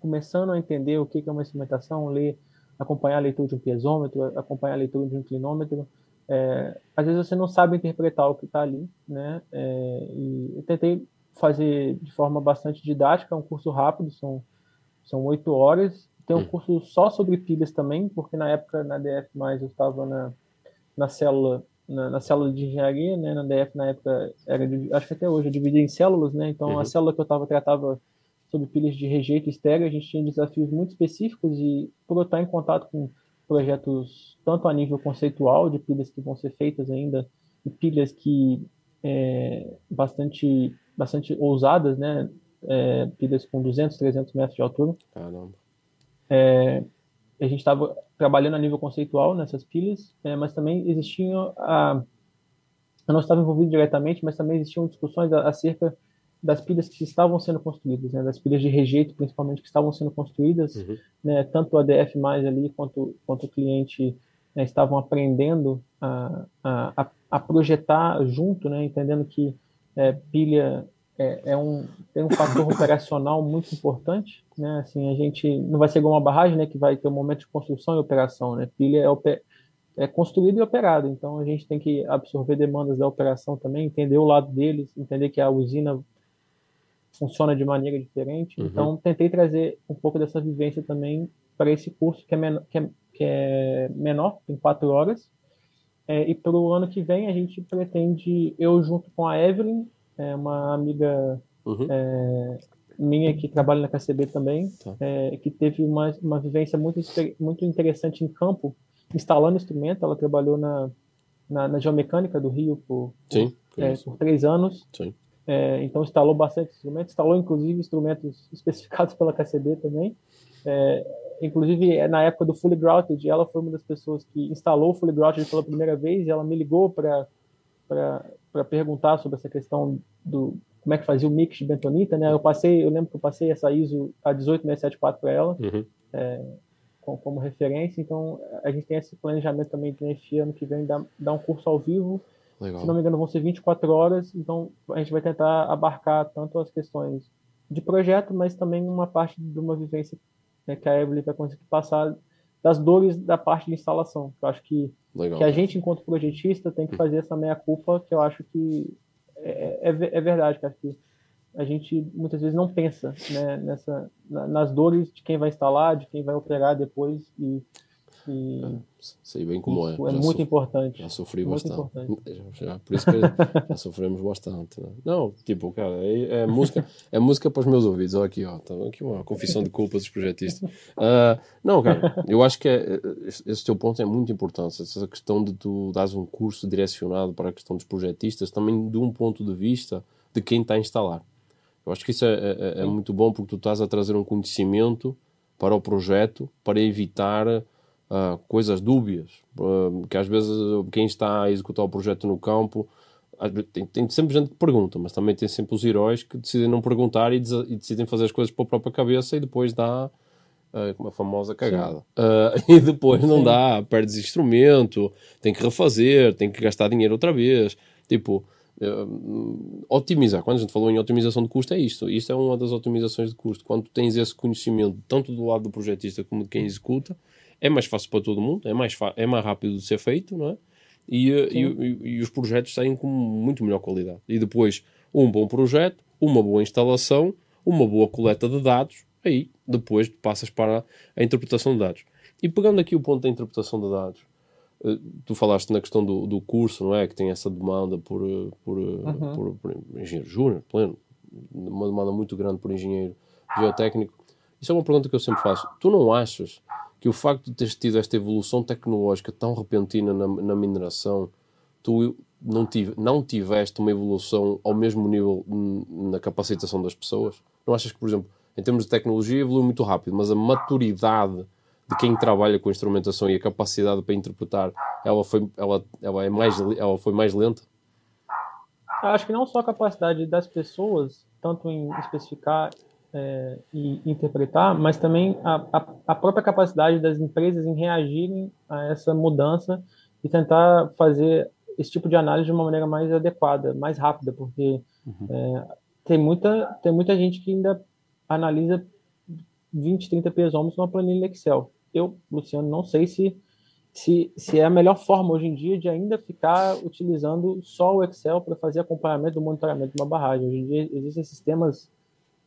começando a entender o que é uma instrumentação, ler acompanhar a leitura de um piezômetro, acompanhar a leitura de um inclinômetro. É, às vezes você não sabe interpretar o que está ali, né? É, e eu tentei fazer de forma bastante didática, é um curso rápido, são são oito horas. Tem um hum. curso só sobre pilhas também, porque na época na DF mais eu estava na, na célula na, na, célula de engenharia, né? Na DF na época era acho que até hoje é dividida em células, né? Então uhum. a célula que eu estava tratava sobre pilhas de rejeito estéreo, a gente tinha desafios muito específicos e por eu estar em contato com projetos tanto a nível conceitual de pilhas que vão ser feitas ainda e pilhas que é, bastante bastante ousadas, né? É, pilhas com 200, 300 metros de altura. Caramba. É, a gente estava trabalhando a nível conceitual nessas pilhas, é, mas também existiam a eu não estava envolvido diretamente, mas também existiam discussões acerca das pilhas que estavam sendo construídas, né, das pilhas de rejeito, principalmente, que estavam sendo construídas, uhum. né, tanto o ADF mais ali quanto, quanto o cliente né, estavam aprendendo a, a, a, projetar junto, né, entendendo que é, pilha é, é, um, tem um fator operacional muito importante, né, assim, a gente não vai ser igual uma barragem, né, que vai ter um momento de construção e operação, né, pilha é, é construído e operado, então a gente tem que absorver demandas da operação também, entender o lado deles, entender que a usina funciona de maneira diferente. Uhum. Então, tentei trazer um pouco dessa vivência também para esse curso que é, menor, que é, que é menor tem quatro horas. É, e para o ano que vem a gente pretende, eu junto com a Evelyn, é, uma amiga uhum. é, minha que trabalha na KCB também, tá. é, que teve uma, uma vivência muito, muito interessante em campo, instalando instrumento. Ela trabalhou na, na, na geomecânica do Rio por, Sim, é, por três anos. Sim. É, então instalou bastante instrumentos, instalou inclusive instrumentos especificados pela KCB também. É, inclusive é, na época do Fully Grouted, ela foi uma das pessoas que instalou o Fully Grouted pela primeira vez. E ela me ligou para para perguntar sobre essa questão do como é que fazia o mix de bentonita, né? Eu passei, eu lembro que eu passei essa ISO a 18674 para ela. Uhum. É, como, referência, então a gente tem esse planejamento também de esse ano que vem dar, dar um curso ao vivo Legal. Se não me engano, vão ser 24 horas, então a gente vai tentar abarcar tanto as questões de projeto, mas também uma parte de uma vivência né, que a Evelyn vai conseguir passar das dores da parte de instalação. Eu acho que, Legal. que a gente, enquanto projetista, tem que fazer essa meia-culpa, que eu acho que é, é, é verdade, acho que a gente muitas vezes não pensa né, nessa, nas dores de quem vai instalar, de quem vai operar depois e e é, sei bem como é. É muito sofri, importante. Já sofri muito bastante. Já, já, por isso que já sofremos bastante. Né? Não, tipo, cara, é, é, música, é música para os meus ouvidos. Olha aqui, ó, tá aqui uma confissão de culpa dos projetistas. Uh, não, cara, eu acho que é, esse teu ponto é muito importante. Essa questão de tu dares um curso direcionado para a questão dos projetistas, também de um ponto de vista de quem está a instalar. Eu acho que isso é, é, é muito bom porque tu estás a trazer um conhecimento para o projeto para evitar uh, coisas dúbias, uh, que às vezes quem está a executar o projeto no campo tem, tem, sempre gente que pergunta, mas também tem sempre os heróis que decidem não perguntar e, e decidem fazer as coisas para a própria cabeça e depois dá uh, a famosa cagada. Uh, e depois não Sim. dá, perdes instrumento, tem que refazer, tem que gastar dinheiro outra vez. Tipo, uh, otimizar. Quando a gente falou em otimização de custo, é isto. Isto é uma das otimizações de custo. Quando tens esse conhecimento, tanto do lado do projetista como de quem executa, é mais fácil para todo mundo, é mais, é mais rápido de ser feito, não é? E, eh, e, e, e, os projetos saem com muito melhor qualidade. E depois, um bom projeto, uma boa instalação, uma boa coleta de dados, aí depois passas para a interpretação de dados. E pegando aqui o ponto da interpretação de dados, eh, tu falaste na questão do, do curso, não é? Que tem essa demanda por, eh, por, uhum. por, por engenheiro júnior, pleno, uma demanda muito grande por engenheiro geotécnico. Isso é uma pergunta que eu sempre faço. Tu não achas que o facto de teres tido esta evolução tecnológica tão repentina na, na mineração, tu não, tive, não tiveste uma evolução ao mesmo nível na capacitação das pessoas? Não achas que, por exemplo, em termos de tecnologia evolui muito rápido, mas a maturidade de quem trabalha com instrumentação e a capacidade para interpretar, ela foi, ela, ela é mais, ela foi mais lenta? Acho que não só a capacidade das pessoas, tanto em especificar é, e interpretar, mas também a, a, a, própria capacidade das empresas em reagirem a essa mudança e tentar fazer esse tipo de análise de uma maneira mais adequada, mais rápida, porque uhum. é, tem, muita, tem muita gente que ainda analisa 20, 30 pesômetros numa planilha Excel. Eu, Luciano, não sei se, se, se é a melhor forma hoje em dia de ainda ficar utilizando só o Excel para fazer acompanhamento do monitoramento de uma barragem. Hoje em dia existem sistemas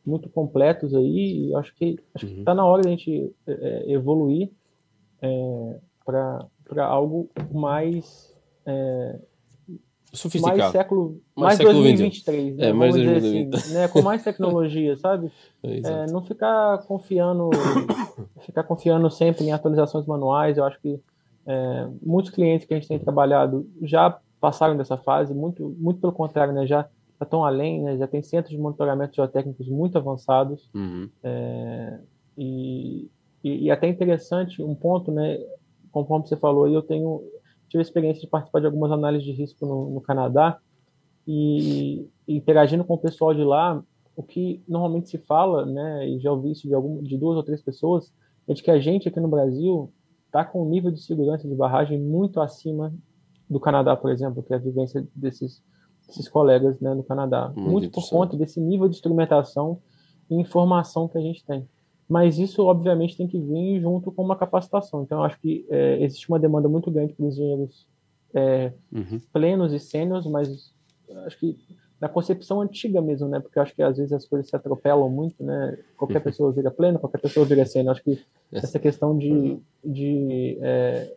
muito completos aí e acho que acho uhum. que está na hora de a gente é, é evoluir é, para algo mais é, sofisticado mais século mais, mais século 2023 né? é, mais Vamos 2020. assim, né? com mais tecnologia sabe é, é, não ficar confiando ficar confiando sempre em atualizações manuais eu acho que muitos clientes que a gente tem trabalhado já passaram dessa fase muito muito pelo contrário né já já estão além, né? já tem centros de monitoramento geotécnicos muito avançados. Uhum. É, e, e, e, até interessante, um ponto, né, conforme você falou, eu tenho tive a experiência de participar de algumas análises de risco no, no Canadá e, e, interagindo com o pessoal de lá, o que normalmente se fala, né, e já ouvi isso de, algum, de duas ou três pessoas, é de que a gente aqui no Brasil está com um nível de segurança de barragem muito acima do Canadá, por exemplo, que é a vivência desses esses colegas né, no Canadá. Muito, muito por conta desse nível de instrumentação e informação que a gente tem. Mas isso, obviamente, tem que vir junto com uma capacitação. Então, acho que é, existe uma demanda muito grande para engenheiros é, uhum. plenos e sênios, mas acho que na concepção antiga mesmo, né? Porque acho que às vezes as coisas se atropelam muito, né? Qualquer pessoa vira pleno, qualquer pessoa vira sênior. Acho que essa questão de, uhum. de é,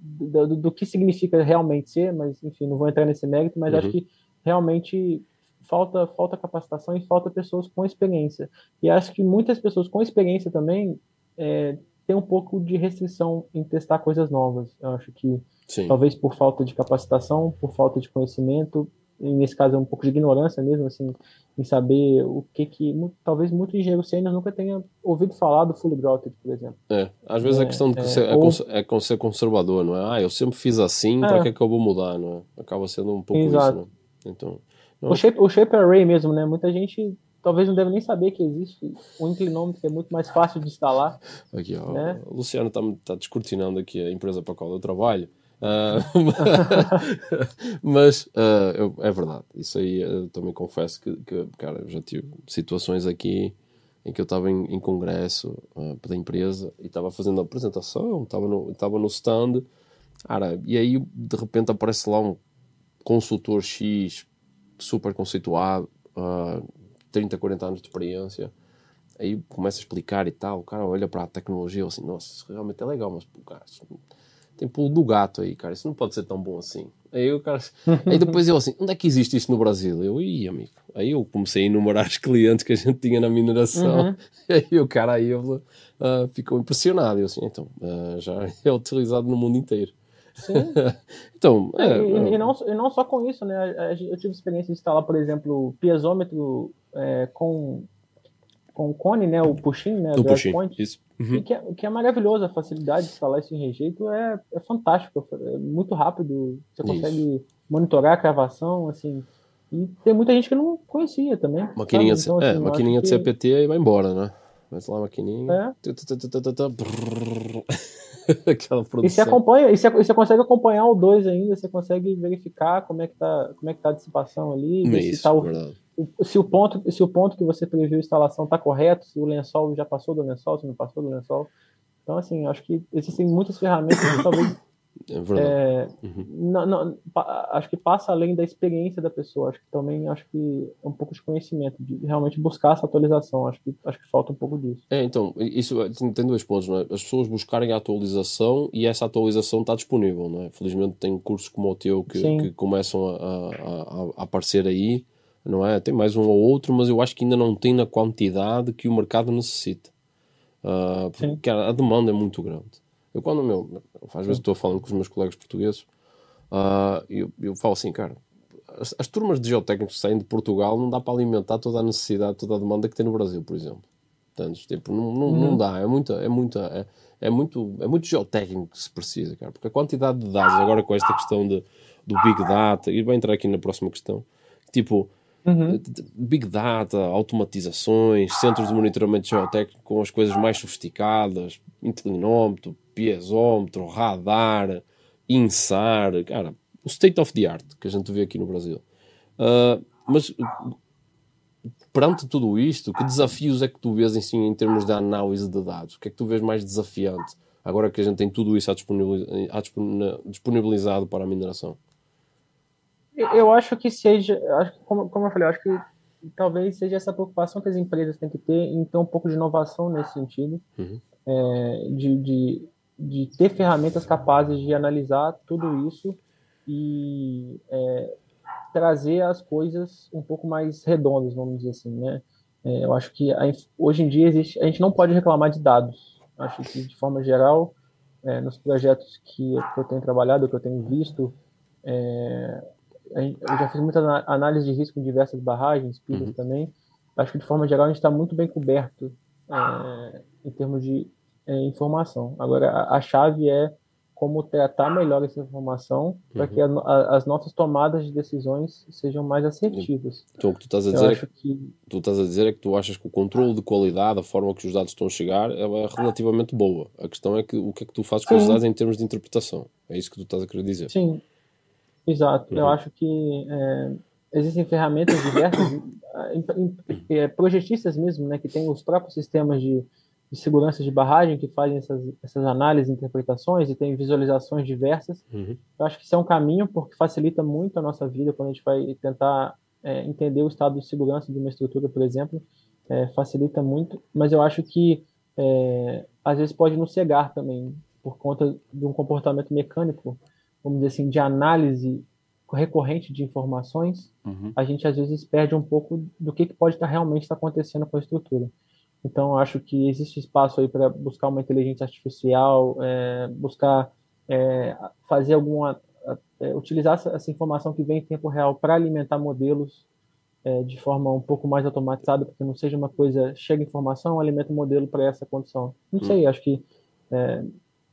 do, do, do, que significa realmente ser, mas enfim, não vou entrar nesse mérito, mas uhum. acho que realmente falta falta capacitação e falta pessoas com experiência. E acho que muitas pessoas com experiência também é, têm um pouco de restrição em testar coisas novas. Eu acho que Sim. talvez por falta de capacitação, por falta de conhecimento, nesse caso é um pouco de ignorância mesmo, assim, em saber o que que talvez muito engenheiro sênior nunca tenha ouvido falar do fully grotted, por exemplo. É, às vezes é, a questão de é, ser, é, ou... é, é ser conservador, não é? Ah, eu sempre fiz assim, para é. que é que eu vou mudar, não é? Acaba sendo um pouco Exato. isso, não? Então, o shape, o shape array mesmo, né? Muita gente talvez não deve nem saber que existe um inclinômetro que é muito mais fácil de instalar. Aqui, ó, né? o Luciano está tá descortinando aqui a empresa para a qual eu trabalho. Uh, mas uh, eu, é verdade, isso aí eu também confesso que, que, cara, eu já tive situações aqui em que eu estava em, em, congresso uh, da empresa e estava fazendo a apresentação, estava no, no stand, cara, e aí de repente aparece lá um consultor X super conceituado, uh, 30, 40 anos de experiência, aí começa a explicar e tal, o cara olha para a tecnologia assim, nossa, isso realmente é legal, mas cara, tem pulo do gato aí, cara, isso não pode ser tão bom assim. Aí, o cara... aí depois eu assim, onde é que existe isso no Brasil? Eu, ih, amigo. Aí eu comecei a enumerar os clientes que a gente tinha na mineração. Uhum. Aí o cara aí uh, ficou impressionado. Eu assim, então, uh, já é utilizado no mundo inteiro. Sim. então, é, e, e, é. não, e não só com isso, né? Eu tive experiência de instalar, por exemplo, piezômetro é, com com o cone, né? O puxin, né? O puxin, isso. Uhum. que, é, que é maravilhoso, a facilidade de instalar isso em rejeito é, é fantástico, é muito rápido, você consegue isso. monitorar a cravação, assim, e tem muita gente que não conhecia também. Maquininha, então, assim, é, maquininha de CPT e vai embora, né? Vai lá, maquininha. É. Aquela produção. E você acompanha, e você, você, consegue acompanhar o 2 ainda, você consegue verificar como é que tá, como é que tá a dissipação ali, Isso, se, tá o, se, o ponto, se o ponto que você previu a instalação está correto, se o lençol já passou do lençol, se não passou do lençol. Então, assim, acho que existem muitas ferramentas que talvez é verdade. É, uhum. não, não, acho que passa além da experiência da pessoa. Acho que também acho que é um pouco de conhecimento, de realmente buscar essa atualização. Acho que, acho que falta um pouco disso. É, então, isso tem dois pontos, não é? As pessoas buscarem a atualização e essa atualização está disponível, não é? Felizmente tem cursos como o teu que, que começam a, a, a, aparecer aí, não é? Tem mais um ou outro, mas eu acho que ainda não tem na quantidade que o mercado necessita. Uh, porque a demanda é muito grande. Eu, quando meu, às vezes estou falando com os meus colegas portugueses, uh, eu, eu falo assim, cara, as, as, turmas de geotécnicos que saem de Portugal não dá para alimentar toda a necessidade, toda a demanda que tem no Brasil, por exemplo. Portanto, tipo, não, não, uhum. não dá, é muita, é muita, é, é, muito, é muito geotécnico que se precisa, cara, porque a quantidade de dados, agora com esta questão de, do Big Data, e vai entrar aqui na próxima questão, tipo, Uhum. Big Data, automatizações, centros de monitoramento geotécnico com as coisas mais sofisticadas, inclinómetro, piezómetro, radar, INSAR, cara, o state of the art que a gente vê aqui no Brasil. Uh, mas perante tudo isto, que desafios é que tu vês assim, em termos de análise de dados? O que é que tu vês mais desafiante agora que a gente tem tudo isso disponibilizado para a mineração? Eu acho que seja, acho como, como eu falei, acho que talvez seja essa preocupação que as empresas têm que ter em ter um pouco de inovação nesse sentido, uhum. é, de, de, de, ter ferramentas capazes de analisar tudo isso e é, trazer as coisas um pouco mais redondas, vamos dizer assim, né? É, eu acho que a, hoje em dia existe, a gente não pode reclamar de dados. Acho que de forma geral, é, nos projetos que, que eu tenho trabalhado, que eu tenho visto, é, eu já fiz muita análise de risco em diversas barragens, pilhas uhum. também. Acho que de forma geral a gente está muito bem coberto é, em termos de informação. Agora, a, a, chave é como tratar melhor essa informação uhum. para que a, a, as nossas tomadas de decisões sejam mais assertivas. Então, o que tu estás a dizer, é que, tu estás a dizer é que tu achas que o controle de qualidade, a forma que os dados estão a chegar, é relativamente boa. A questão é que o que é que tu fazes com os dados em termos de interpretação. É isso que tu estás a querer dizer. Sim, Exato. Uhum. Eu acho que é, existem ferramentas diversas, é, projetistas mesmo, né, que têm os próprios sistemas de, de, segurança de barragem que fazem essas, essas análises interpretações e tem visualizações diversas. Uhum. Eu acho que isso é um caminho porque facilita muito a nossa vida quando a gente vai tentar é, entender o estado de segurança de uma estrutura, por exemplo. É, facilita muito, mas eu acho que é, às vezes pode nos cegar também por conta de um comportamento mecânico vamos dizer assim, de análise recorrente de informações, uhum. a gente às vezes perde um pouco do que, que pode estar realmente estar acontecendo com a estrutura. Então, acho que existe espaço aí para buscar uma inteligência artificial, é, buscar é, fazer alguma. É, utilizar essa, essa, informação que vem em tempo real para alimentar modelos é, de forma um pouco mais automatizada, porque não seja uma coisa, chega informação, alimenta o modelo para essa condição. Não uhum. sei, acho que é,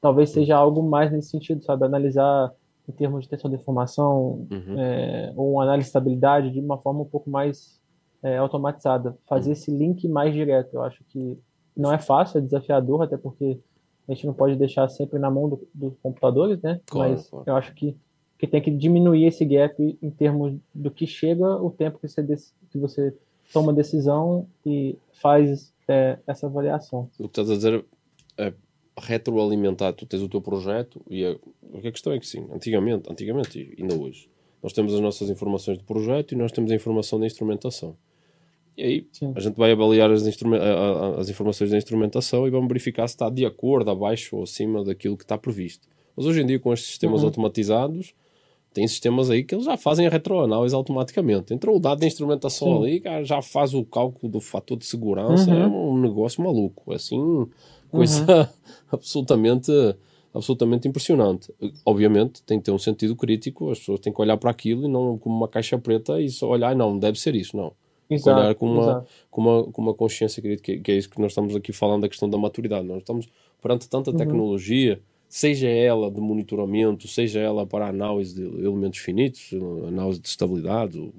talvez seja algo mais nesse sentido, sabe? Analisar em termos de extensão de informação uhum. é, ou análise de estabilidade de uma forma um pouco mais é, automatizada, fazer esse link mais direto. Eu acho que não é fácil, é desafiador, até porque a gente não pode deixar sempre na mão do, dos computadores, né? Claro, Mas claro. eu acho que, que tem que diminuir esse gap em termos do que chega o tempo que você, que você toma decisão e faz é, essa avaliação. O que estás a dizer é retroalimentar. Tu tens o teu projeto e a, a questão é que sim, antigamente, antigamente e ainda hoje, nós temos as nossas informações de projeto e nós temos a informação da instrumentação. E aí sim. a gente vai avaliar as, as informações da instrumentação e vamos verificar se está de acordo, abaixo ou acima daquilo que está previsto. Mas hoje em dia, com estes sistemas uhum. automatizados, tem sistemas aí que eles já fazem a retroanálise automaticamente. Entrou o dado de instrumentação Sim. ali, cara, já faz o cálculo do fator de segurança, uhum. é um negócio maluco. Assim, coisa uhum. absolutamente, absolutamente impressionante. Obviamente, tem que ter um sentido crítico, as pessoas têm que olhar para aquilo e não como uma caixa preta e só olhar, não, deve ser isso, não. Exato, olhar com uma, com, uma, com uma consciência crítica, que, que é isso que nós estamos aqui falando da questão da maturidade. Nós estamos perante tanta uhum. tecnologia seja ela de monitoramento, seja ela para análise de elementos finitos, análise de estabilidade,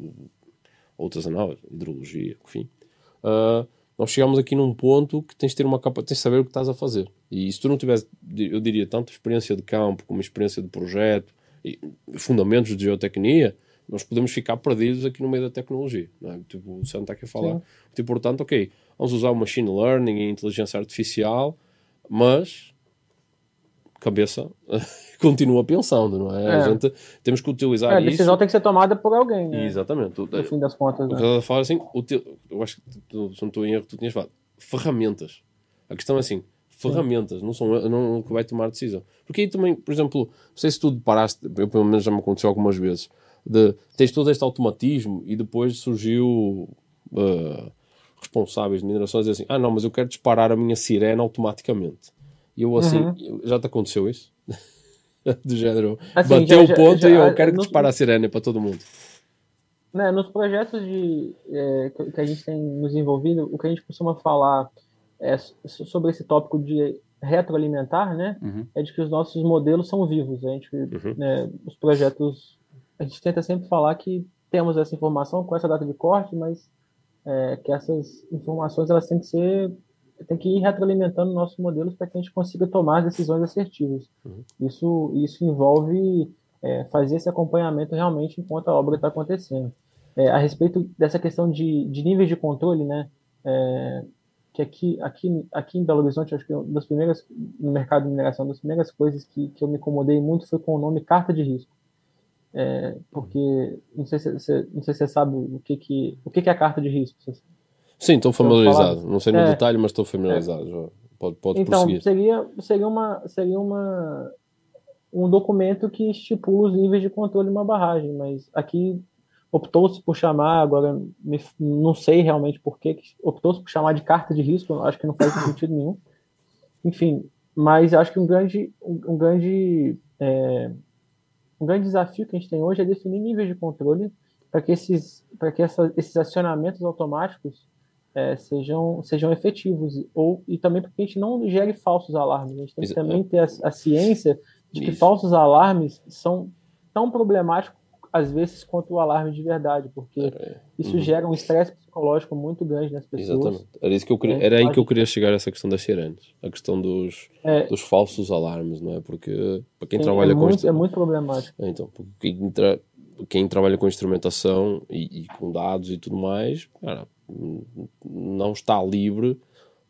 outras análises, hidrologia, enfim. Uh, nós chegamos aqui num ponto que tens de ter uma capa, tens de saber o que estás a fazer. E se tu não tiveres, eu diria, tanto experiência de campo como experiência de projeto, e fundamentos de geotecnia, nós podemos ficar perdidos aqui no meio da tecnologia. Não é? Tipo, o Sam está aqui a falar. Sim. Muito importante, ok, vamos usar o machine learning e inteligência artificial, mas cabeça continua pensando, não é? é? A gente temos que utilizar é, A decisão isso. tem que ser tomada por alguém, né? Exatamente. No fim das contas. Né? que assim, eu acho que, tu, se não estou em erro, tu tinhas falado, ferramentas. A questão é assim, ferramentas, Sim. não são não que vai tomar decisão. Porque aí também, por exemplo, não sei se tu paraste, eu pelo menos já me aconteceu algumas vezes, de tens todo este automatismo e depois surgiu uh, responsáveis de minerações e assim, ah não, mas eu quero disparar a minha sirene automaticamente. E eu assim, uhum. já te aconteceu isso? Do género, assim, bateu já, o ponto já, já, e eu quero que dispare a sirene para todo mundo. Né, nos projetos de, é, que a gente tem nos envolvido, o que a gente costuma falar é sobre esse tópico de retroalimentar, né? Uhum. É de que os nossos modelos são vivos. A gente, uhum. né, os projetos, a gente tenta sempre falar que temos essa informação com essa data de corte, mas é, que essas informações elas têm que ser tem que ir retroalimentando nossos modelos para que a gente consiga tomar decisões assertivas. Uhum. Isso, isso envolve é, fazer esse acompanhamento realmente enquanto a obra está acontecendo. É, a respeito dessa questão de, de níveis de controle, né, é, que aqui, aqui, aqui em Belo Horizonte, acho que das primeiras, no mercado de mineração, uma das primeiras coisas que, que eu me incomodei muito foi com o nome carta de risco. É, porque, não sei, se, se, não sei se você sabe o que, que, o que, que é a carta de risco. Sim, estou familiarizado. Não sei no é, detalhe, mas estou familiarizado. É. Pode, pode então, prosseguir. seria, seria, uma, seria uma, um documento que estipula os níveis de controle de uma barragem, mas aqui optou-se por chamar, agora me, não sei realmente por que, optou-se por chamar de carta de risco, acho que não faz sentido nenhum. Enfim, mas acho que um grande, um, um grande, é, um grande desafio que a gente tem hoje é definir níveis de controle para que esses, para que essa, esses acionamentos automáticos é, sejam, sejam efetivos ou e também porque a gente não gere falsos alarmes. A gente tem que também ter a, a ciência de que Isso. falsos alarmes são tão problemáticos às vezes quanto o alarme de verdade, porque é, isso uhum. gera um estresse psicológico muito grande nas pessoas. Exatamente. Era, isso que eu queria, é, era aí que eu queria chegar a essa questão das sirenes, a questão dos, é, dos falsos alarmes, não é? Porque para quem trabalha é com muito, é muito problemático. É, então, quem, tra... quem trabalha com instrumentação e, e, com dados e tudo mais, cara, não está livre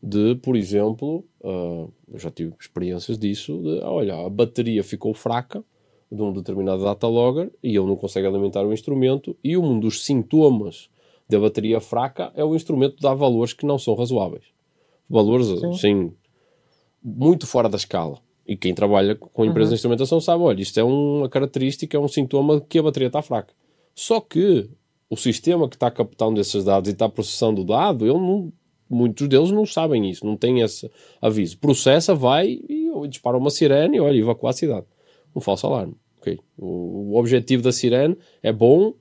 de, por exemplo, uh, eu já tive experiências disso, de, ah, olha, a bateria ficou fraca de um determinado data logger e ele não consegue alimentar o instrumento e um dos sintomas da bateria fraca é o instrumento dar valores que não são razoáveis. Valores, Sim. assim, muito fora da escala. E quem trabalha com empresas uhum. de instrumentação sabe, olha, isto é uma característica, é um sintoma de que a bateria está fraca. Só que o sistema que está captando esses dados e está processando o dado, ele não, muitos deles não sabem isso, não têm esse aviso. Processa, vai e dispara uma sirene e olha, evacua a cidade. Um falso alarme. Okay. O, o objetivo da sirene é bom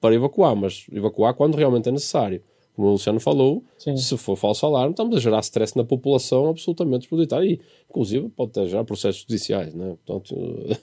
para evacuar, mas evacuar quando realmente é necessário. Como o Luciano falou, Sim. se for falso alarme, estamos a gerar stress na população absolutamente despropositada e, inclusive, pode até gerar processos judiciais, né? Portanto,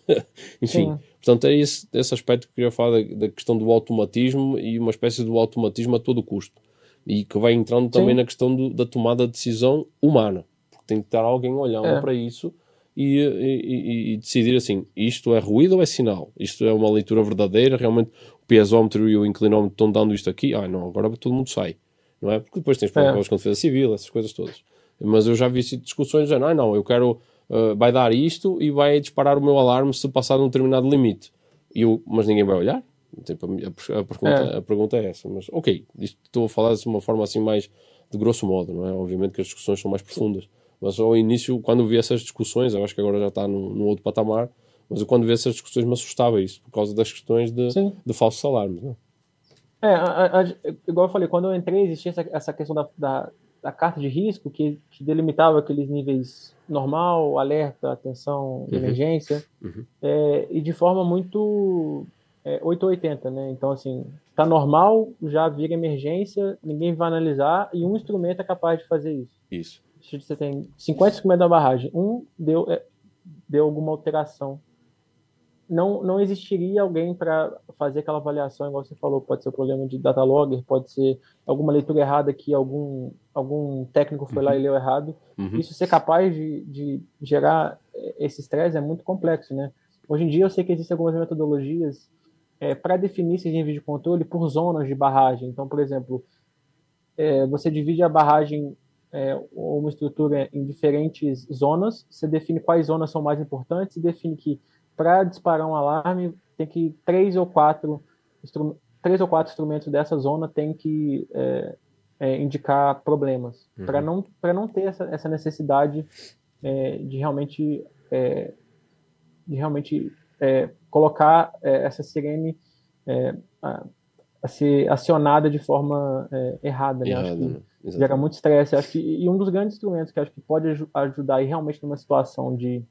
enfim. Sim. Portanto, é esse, esse aspecto que eu queria falar da, da, questão do automatismo e uma espécie de automatismo a todo custo. E que vai entrando também Sim. na questão do, da tomada de decisão humana. Porque tem que estar alguém olhando é. para isso e, e, e, decidir assim: isto é ruído ou é sinal? Isto é uma leitura verdadeira? Realmente o piezómetro e o inclinómetro estão dando isto aqui? Ah, não, agora todo mundo sai. não é? Porque depois tens problemas é. com a defesa civil, essas coisas todas. Mas eu já vi discussões de, não, não, eu quero, uh, vai dar isto e vai disparar o meu alarme se passar um determinado limite. E eu, mas ninguém vai olhar? Tipo, a, a, pergunta, é. a pergunta é essa. Mas, ok, isto, estou a falar de uma forma assim mais de grosso modo, não é? Obviamente que as discussões são mais profundas. Mas ao início, quando vi essas discussões, eu acho que agora já está num, num outro patamar, mas eu, quando vi essas discussões me assustava isso, por causa das questões de, de falsos alarmes. Não é? é, a, a, igual eu falei, quando eu entrei, existia essa, essa questão da, da, da, carta de risco que, que, delimitava aqueles níveis normal, alerta, atenção, uhum. emergência, uhum. É, e de forma muito é, 880, né? Então, assim, tá normal, já vira emergência, ninguém vai analisar, e um instrumento é capaz de fazer isso. Isso. Você tem 50 instrumentos da barragem, um deu, é, deu alguma alteração não, não existiria alguém para fazer aquela avaliação, igual você falou, pode ser um problema de data logger, pode ser alguma leitura errada que algum, algum técnico foi uhum. lá e leu errado. Uhum. Isso ser capaz de, de gerar eh, esse estresse é muito complexo, né? Hoje em dia eu sei que existem algumas metodologias é, para definir esses níveis de controle por zonas de barragem. Então, por exemplo, é, você divide a barragem é, uma estrutura em diferentes zonas, você define quais zonas são mais importantes e define que para disparar um alarme, tem que três ou quatro três ou quatro instrumentos dessa zona tem que é, é, indicar problemas uhum. para não para não ter essa, essa necessidade é, de realmente é, de realmente é, colocar essa sirene a, a, ser acionada de forma errada, né? acho que né? Gera muito estresse acho que e um dos grandes instrumentos que acho que pode ajudar e realmente numa situação de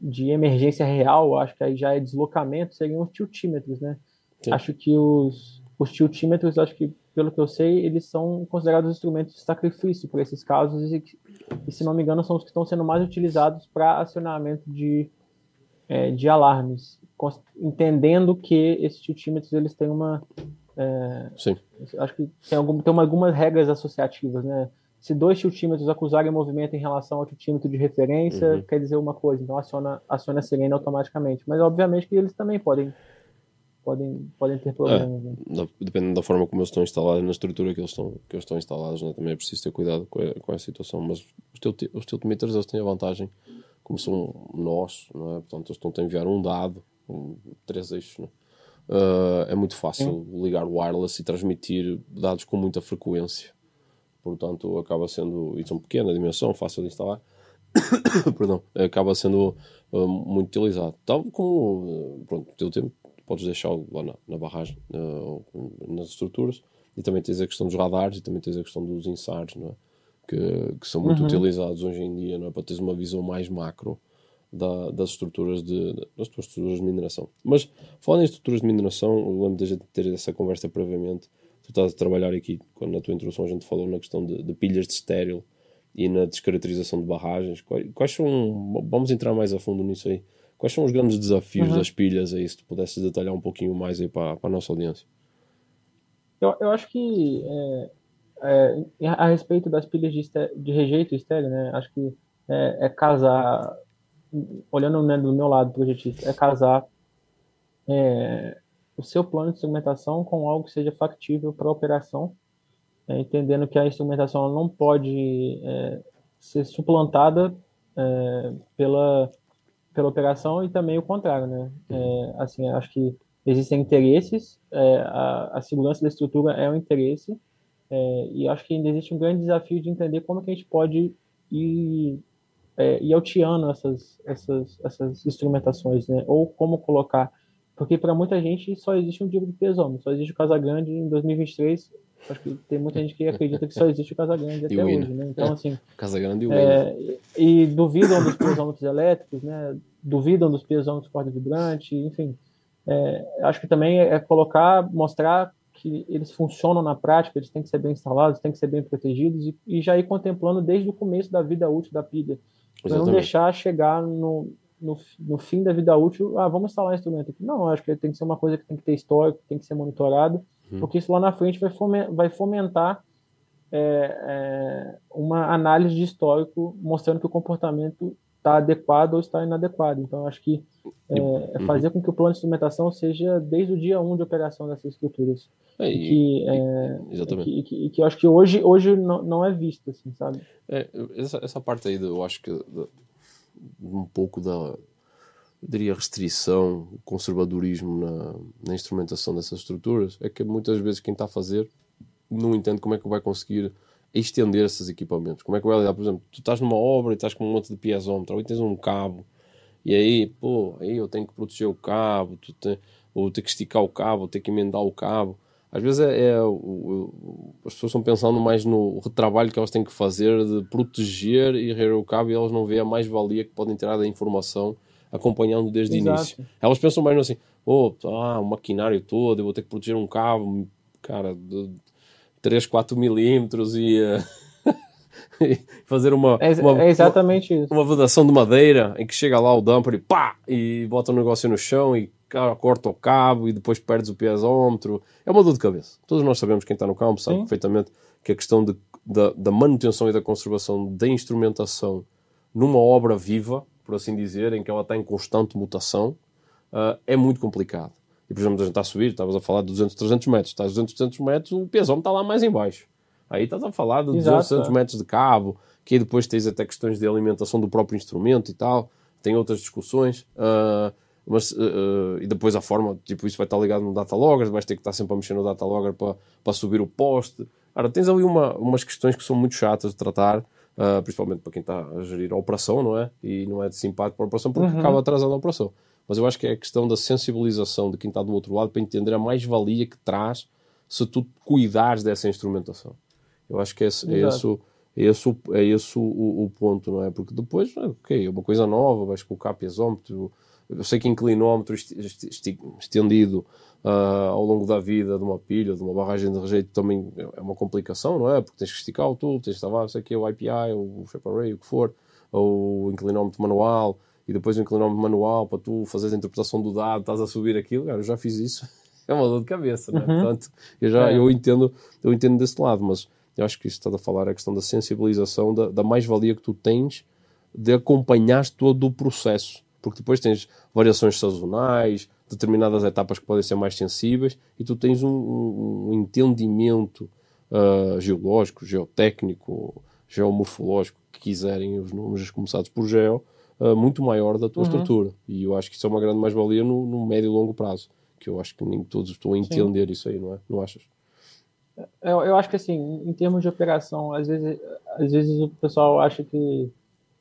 de emergência real, acho que aí já é deslocamento, seriam os tiltímetros, né? Sim. Acho que os, os tiltímetros, acho que, pelo que eu sei, eles são considerados instrumentos de sacrifício por esses casos e, e se não me engano, são os que estão sendo mais utilizados para acionamento de, é, de alarmes, entendendo que esses tiltímetros, eles têm uma... É, Sim. Acho que tem, algum, tem uma, algumas regras associativas, né? se dois tiltímetros acusarem movimento em relação ao tiltímetro de referência, uhum. quer dizer uma coisa, então aciona, aciona a sirene automaticamente. Mas obviamente que eles também podem podem, podem ter problemas. É, né? Dependendo da forma como eles estão instalados, na estrutura que eles estão, que eles estão instalados, né? também é preciso ter cuidado com a, com a situação. Mas os, os tiltímetros eles têm a vantagem, como são nós, não é? portanto eles estão a enviar um dado, um, três eixos, né? Uh, é muito fácil Sim. ligar wireless e transmitir dados com muita frequência portanto acaba sendo, e são pequena dimensão, fácil de instalar, perdão, acaba sendo uh, muito utilizado. Tal como, uh, pronto, teu tempo, podes deixá-lo lá na, na barragem, nas estruturas, e também tens a questão dos radares, e também tens a questão dos insares, é? que, que são muito uhum. utilizados hoje em dia, é? para teres uma visão mais macro da, das estruturas de, das estruturas de mineração. Mas falando em estruturas de mineração, eu lembro da gente ter essa conversa previamente, tu estás a trabalhar aqui, quando na tua introdução a gente falou na questão de, de pilhas de estéril e na descaracterização de barragens. Quais, quais, são, vamos entrar mais a fundo nisso aí, quais são os grandes desafios uhum. das pilhas aí, se tu pudesses detalhar um pouquinho mais aí para, para a nossa audiência? Eu, eu acho que é, é, a respeito das pilhas de, de rejeito estéreo, né, acho que é, é casar, olhando né, do meu lado projetista, é casar é, o seu plano de instrumentação com algo que seja factível para a operação, é, entendendo que a instrumentação não pode é, ser suplantada é, pela, pela operação e também o contrário, né? É, assim, acho que existem interesses, é, a, a, segurança da estrutura é um interesse, e acho que ainda existe um grande desafio de entender como que a gente pode ir, ir alteando essas, essas, essas instrumentações, né? Ou como colocar porque para muita gente só existe um tipo de pesômetro, só existe o Casagrande em 2023. Acho que tem muita gente que acredita que só existe o Casagrande até hoje, né? Então, assim. Casagrande e o é, E duvidam dos pesômetros elétricos, né? Duvidam dos pesômetros corda vibrante, enfim. É, acho que também é colocar, mostrar que eles funcionam na prática, eles têm que ser bem instalados, têm que ser bem protegidos e, e já ir contemplando desde o começo da vida útil da pilha. Para não deixar chegar no, no, no fim da vida útil, ah, vamos instalar um instrumento aqui. Não, acho que tem que ser uma coisa que tem que ter histórico, tem que ser monitorado, uhum. porque isso lá na frente vai fomentar, vai fomentar é, é, uma análise de histórico mostrando que o comportamento está adequado ou está inadequado. Então, acho que é, é uhum. fazer com que o plano de instrumentação seja desde o dia 1 um de operação dessas estruturas. É, e, que, é, exatamente. E que, que, eu acho que hoje, hoje não, não é visto, assim, sabe? É, essa, essa parte aí, eu acho que um pouco da diria restrição, conservadorismo na, na, instrumentação dessas estruturas, é que muitas vezes quem está a fazer não entende como é que vai conseguir estender esses equipamentos. Como é que vai lidar? Por exemplo, tu estás numa obra e estás com um monte de piezómetro, aí tens um cabo, e aí, pô, aí eu tenho que proteger o cabo, tu tem, ou ter que esticar o cabo, ou ter que emendar o cabo. Às vezes é, é o, o, as pessoas estão pensando mais no retrabalho que elas têm que fazer de proteger e reger o cabo e elas não veem a mais-valia que podem tirar da informação acompanhando desde Exato. o início. Elas pensam mais assim, oh, ah, o maquinário todo, eu vou ter que proteger um cabo, cara, de 3, 4 milímetros e, uh, fazer uma, é, uma, é exatamente uma, isso. uma vedação de madeira em que chega lá o dumper e pá, e bota o negócio no chão e cara, corta o cabo e depois perdes o piezómetro. É uma dor de cabeça. Todos nós sabemos, quem está no campo sabe Sim. perfeitamente que a questão de, da, da manutenção e da conservação da instrumentação numa obra viva por assim dizer, em que ela está em constante mutação, uh, é muito complicado. E, por exemplo, a gente está a subir, estavas a falar de 200, 300 metros, estás a 200, 300 metros, o pesão está lá mais em baixo. Aí estás a falar de 200, 300 metros de cabo, que aí depois tens até questões de alimentação do próprio instrumento e tal, tem outras discussões. Uh, mas, uh, e depois a forma, tipo, isso vai estar ligado no data logger, vais ter que estar sempre a mexer no data logger para, para subir o poste. Ora, tens ali uma, umas questões que são muito chatas de tratar, uh, principalmente para quem está a gerir a operação, não é? E não é de simpático para a operação porque uhum. acaba atrasando a operação. Mas eu acho que é a questão da sensibilização de quem está do outro lado para entender a mais-valia que traz se tu cuidares dessa instrumentação. Eu acho que é esse, é esse, é esse, é esse o, o, o, ponto, não é? Porque depois, ok, é uma coisa nova, vais colocar piezómetro, eu sei que inclinómetro estendido uh, ao longo da vida de uma pilha, de uma barragem de rejeito, também é uma complicação, não é? Porque tens que esticar o tubo, tens que estar lá, sei que o IPI, o shape array, o que for, ou o inclinómetro manual, e depois o inclinómetro manual para tu fazeres a interpretação do dado, estás a subir aquilo, cara, eu já fiz isso, é uma dor de cabeça, não é? Uhum. Portanto, eu já é. eu entendo, eu entendo desse lado, mas eu acho que isso está a falar é a questão da sensibilização, da, da mais-valia que tu tens de acompanhar todo o processo, porque depois tens variações sazonais, determinadas etapas que podem ser mais sensíveis e tu tens um, um, um entendimento uh, geológico, geotécnico, geomorfológico, que quiserem os números começados por geo, uh, muito maior da tua uhum. estrutura. E eu acho que isso é uma grande mais-valia no, no, médio e longo prazo, que eu acho que nem todos estão a entender Sim. isso aí, não é? Não achas? Eu, eu acho que assim, em termos de operação, às vezes, às vezes o pessoal acha que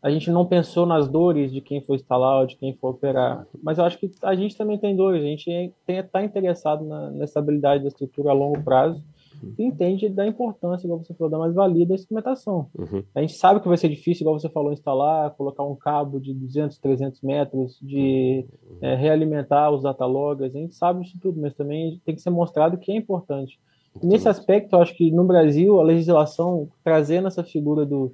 a gente não pensou nas dores de quem for instalar ou de quem for operar. Mas eu acho que a gente também tem dores, a gente está interessado na, na, estabilidade da estrutura a longo prazo e entende da importância, igual você falou, da mais-valia da instrumentação. Uhum. A gente sabe que vai ser difícil, igual você falou, instalar, colocar um cabo de 200, 300 metros, de uhum. é, realimentar os dataloggers, a gente sabe disso tudo, mas também tem que ser mostrado que é importante. Nesse aspecto, eu acho que no Brasil, a legislação, trazendo essa figura do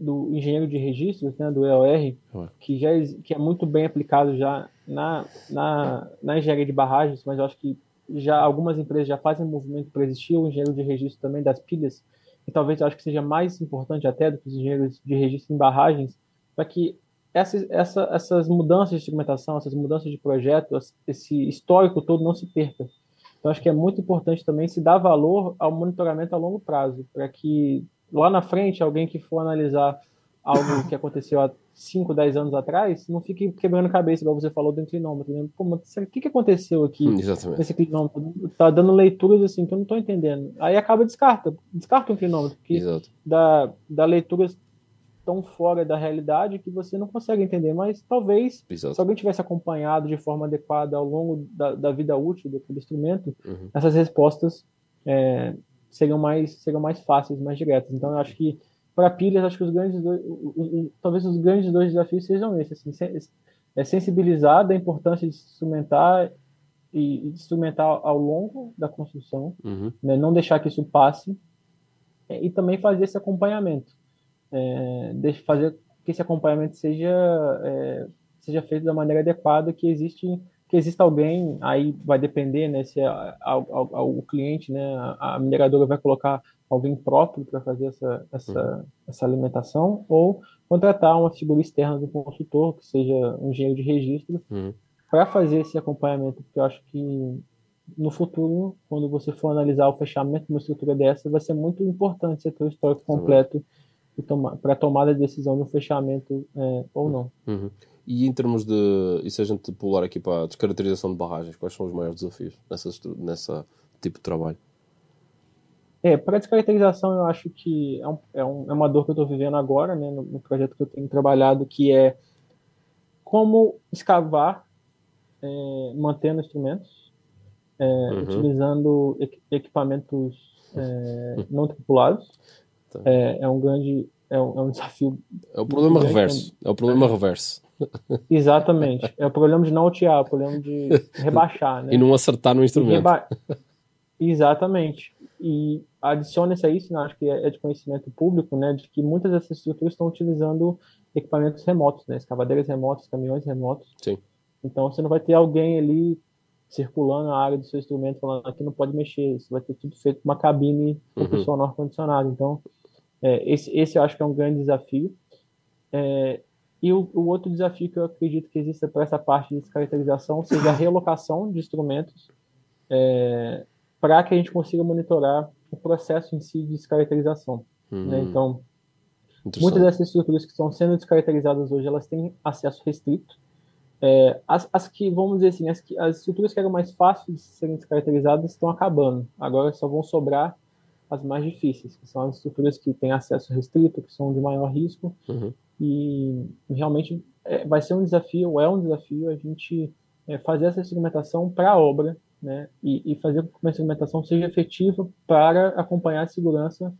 do engenheiro de registros, né, do EOR, que já que é muito bem aplicado já na, na, na engenharia de barragens, mas eu acho que já algumas empresas já fazem movimento para existir o engenheiro de registro também das pilhas, e talvez eu acho que seja mais importante até do que os engenheiros de registro em barragens, para que essa, essa, essas mudanças de segmentação, essas mudanças de projeto, esse histórico todo não se perca. Então, acho que é muito importante também se dar valor ao monitoramento a longo prazo, para que lá na frente, alguém que for analisar algo que aconteceu há 5, 10 anos atrás, não fique quebrando cabeça, igual você falou do inclinômetro. Né? Pô, o que, que aconteceu aqui Exatamente. nesse inclinômetro? Tá dando leituras assim que eu não estou entendendo. Aí acaba descarta, descarta o inclinômetro, porque Exato. dá, dá leituras tão fora da realidade que você não consegue entender. Mas talvez, Exato. se alguém tivesse acompanhado de forma adequada ao longo da, da vida útil daquele instrumento, uhum. essas respostas é, seriam mais, seriam mais fáceis, mais diretas. Então, eu acho que para pilhas, acho que os grandes dois, talvez os grandes dois desafios sejam esses, assim, é sensibilizar da importância de instrumentar e, instrumentar ao longo da construção, uhum. né, não deixar que isso passe é, e também fazer esse acompanhamento, é, fazer que esse acompanhamento seja é, seja feito da maneira adequada, que existe que exista alguém, aí vai depender, né, se a, a, a, o cliente, né, a, mineradora vai colocar alguém próprio para fazer essa, essa, uhum. essa alimentação, ou contratar uma figura externa do consultor, que seja um engenheiro de registro, uhum. para fazer esse acompanhamento, porque eu acho que no futuro, quando você for analisar o fechamento de uma estrutura dessa, vai ser muito importante você ter o histórico completo para tomada de decisão de um fechamento é, ou não. E em termos de. E se a gente pular aqui para a descaracterização de barragens, quais são os maiores desafios nessa, nessa tipo de trabalho? É, para a descaracterização, eu acho que é, um, é, um, é uma dor que eu estou vivendo agora, né, no, no, projeto que eu tenho trabalhado, que é como escavar é, mantendo instrumentos, é, uhum. utilizando equipamentos é, não tripulados. Tá. É, é, um grande é um, é um desafio. É o problema reverso. É o problema reverso. Exatamente. É o problema de não altear, é o problema de rebaixar, né? E não acertar no instrumento. Reba... Exatamente. E adiciona-se a isso, né, acho que é de conhecimento público, né, de que muitas dessas estruturas estão utilizando equipamentos remotos, né, escavadeiras remotas, caminhões remotos. Sim. Então você não vai ter alguém ali circulando a área do seu instrumento falando aqui não pode mexer, isso vai ter tudo feito uma cabine com uhum. ar-condicionado. Então, é, esse, esse eu acho que é um grande desafio. É, e o, o, outro desafio que eu acredito que exista para essa parte de descaracterização seja a relocação de instrumentos é, para que a gente consiga monitorar o processo em si de descaracterização. Né? Então, muitas dessas estruturas que estão sendo descaracterizadas hoje, elas têm acesso restrito. É, as, as, que, vamos dizer assim, as, que, as estruturas que eram mais fáceis de serem descaracterizadas estão acabando. Agora só vão sobrar as mais difíceis, que são as estruturas que têm acesso restrito, que são de maior risco. Uhum. E realmente é, vai ser um desafio, é um desafio, a gente é, fazer essa instrumentação para a obra, né? E, e, fazer com que a instrumentação seja efetiva para acompanhar a segurança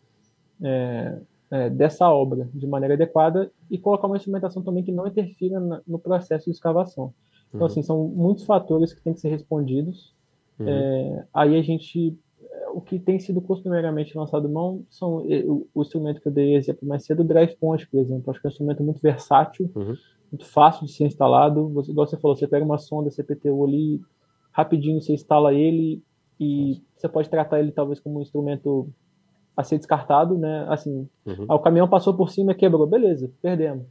é, é, dessa obra de maneira adequada e colocar uma instrumentação também que não interfira na, no processo de escavação. Então, uhum. assim, são muitos fatores que têm que ser respondidos. Uhum. É, aí a gente o que tem sido costumeiramente lançado mão são o, o, instrumento que eu dei exemplo mais cedo, o Drive Point, por exemplo. Acho que é um instrumento muito versátil, uhum. muito fácil de ser instalado. Você, igual você falou, você pega uma sonda CPTU ali, rapidinho você instala ele e você pode tratar ele talvez como um instrumento a ser descartado, né? Assim, uhum. ah, o caminhão passou por cima e quebrou, beleza, perdemos.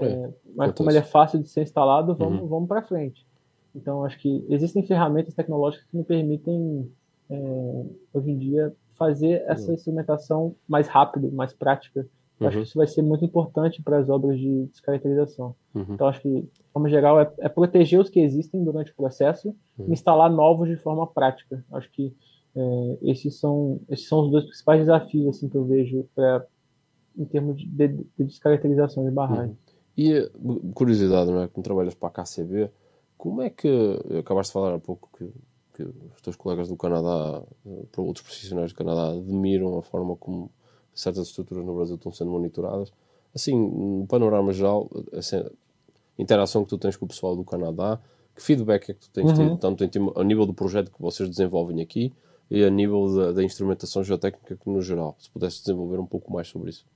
É, é, mas como ele é fácil de ser instalado, vamos, uhum. vamos para frente. Então, acho que existem ferramentas tecnológicas que me permitem é, hoje em dia, fazer essa uhum. instrumentação mais rápido, mais prática. Eu acho uhum. que isso vai ser muito importante para as obras de descaracterização. Uhum. Então, acho que, de forma geral, é, é, proteger os que existem durante o processo uhum. e instalar novos de forma prática. Acho que é, esses, são, esses são os dois principais desafios assim, que eu vejo pra, em termos de, de, de descaracterização de barragem. Uhum. E, curiosidade, não é? Como trabalhas para a KCB, como é que, acabaste de falar há pouco que que os teus colegas do Canadá, eh, outros profissionais do Canadá, admiram a forma como certas estruturas no Brasil estão sendo monitoradas. Assim, no panorama geral, assim, a interação que tu tens com o pessoal do Canadá, que feedback é que tu tens uhum. tido, tanto em, a nível do projeto que vocês desenvolvem aqui e a nível da, da instrumentação geotécnica no geral? Se pudesse desenvolver um pouco mais sobre isso.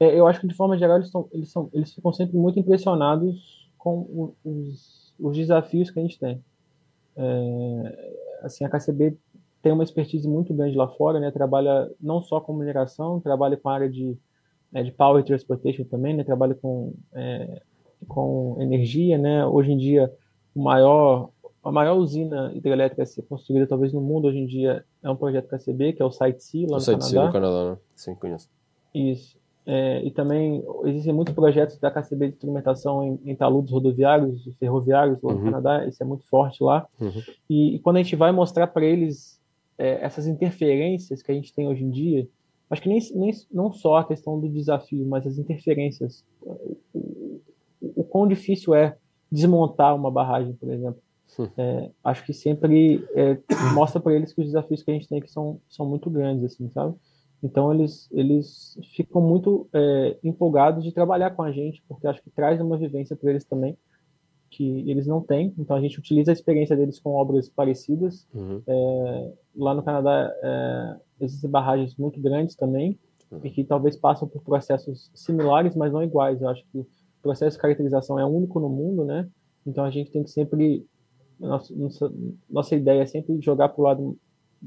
É, eu acho que de forma geral eles, são, eles, são, eles ficam sempre muito impressionados com os, os desafios que a gente tem. É, assim, a KCB tem uma expertise muito grande lá fora, né? Trabalha não só com mineração, trabalha com a área de, né, de power transportation também, né? Trabalha com, é, com energia, né? Hoje em dia, o maior, a maior usina hidrelétrica a ser construída talvez no mundo hoje em dia é um projeto KCB, que é o Site C lá o no Site Canadá. C no Canadá, né? Sim, conheço. Isso. É, e também existem muitos projetos da KCB de instrumentação em, em taludes rodoviários ferroviários lá uhum. no Canadá, isso é muito forte lá. Uhum. E, e, quando a gente vai mostrar para eles é, essas interferências que a gente tem hoje em dia, acho que nem, nem não só a questão do desafio, mas as interferências, o, o, o quão difícil é desmontar uma barragem, por exemplo. É, acho que sempre é, mostra para eles que os desafios que a gente tem aqui são, são muito grandes, assim, sabe? Então eles, eles ficam muito é, empolgados de trabalhar com a gente, porque acho que traz uma vivência para eles também que eles não têm. Então a gente utiliza a experiência deles com obras parecidas. Uhum. É, lá no Canadá é, existem barragens muito grandes também uhum. e que talvez passam por processos similares, mas não iguais. Eu acho que o processo de caracterização é único no mundo, né? Então a gente tem que sempre nossa, nossa, nossa ideia é sempre jogar para o lado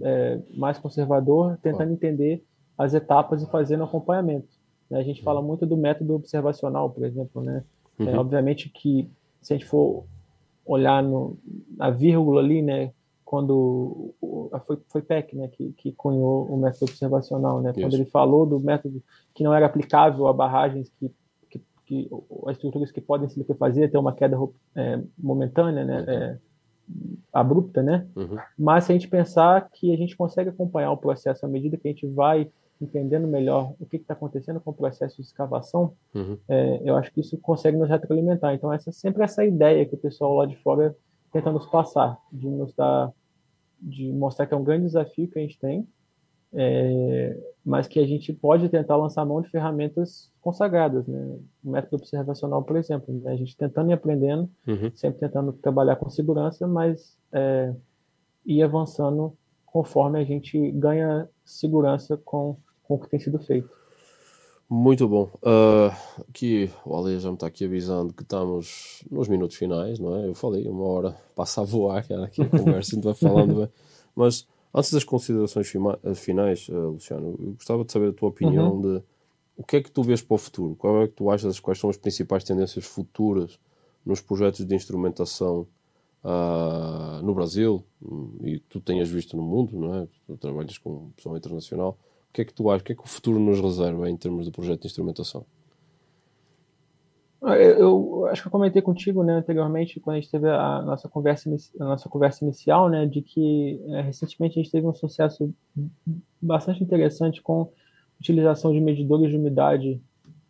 é, mais conservador, tentando oh. entender as etapas e fazendo acompanhamento. Né? A gente uhum. fala muito do método observacional, por exemplo. Né? É, uhum. É, obviamente que se a gente for olhar no, na vírgula ali, né, quando foi, foi Peck né, que, que cunhou o método observacional, né, quando ele falou do método que não era aplicável a barragens que, que, que as estruturas que podem se liquefazer, ter uma queda é, momentânea, né, é, abrupta, né? Uhum. Mas se a gente pensar que a gente consegue acompanhar o processo à medida que a gente vai entendendo melhor o que está acontecendo com o processo de escavação, uhum. é, eu acho que isso consegue nos retroalimentar. Então, essa sempre essa ideia que o pessoal lá de fora tenta nos passar, de nos dar, de mostrar que é um grande desafio que a gente tem, é, mas que a gente pode tentar lançar mão de ferramentas consagradas, né? O método observacional, por exemplo, né? a gente tentando e aprendendo, uhum. sempre tentando trabalhar com segurança, mas é, ir avançando conforme a gente ganha segurança com, com o que tem sido feito. Muito bom. Uh, aqui o Ale já me está aqui avisando que estamos nos minutos finais, não é? Eu falei, uma hora passa a voar, cara, aqui a conversa, não vai falando, mas Antes das considerações eh, finais, uh, Luciano, eu gostava de saber a tua opinião uhum. de o que é que tu vês para o futuro? Qual é que tu achas, quais são as principais tendências futuras nos projetos de instrumentação uh, no Brasil e tu tenhas visto no mundo, não é? Tu trabalhas com pessoa internacional. O que é que tu achas? O que é que o futuro nos reserva em termos de projeto de instrumentação? Ah, eu, eu, acho que eu comentei contigo, né, anteriormente, quando a gente teve a nossa conversa, a nossa conversa inicial, né, de que é, recentemente a gente teve um sucesso bastante interessante com utilização de medidores de umidade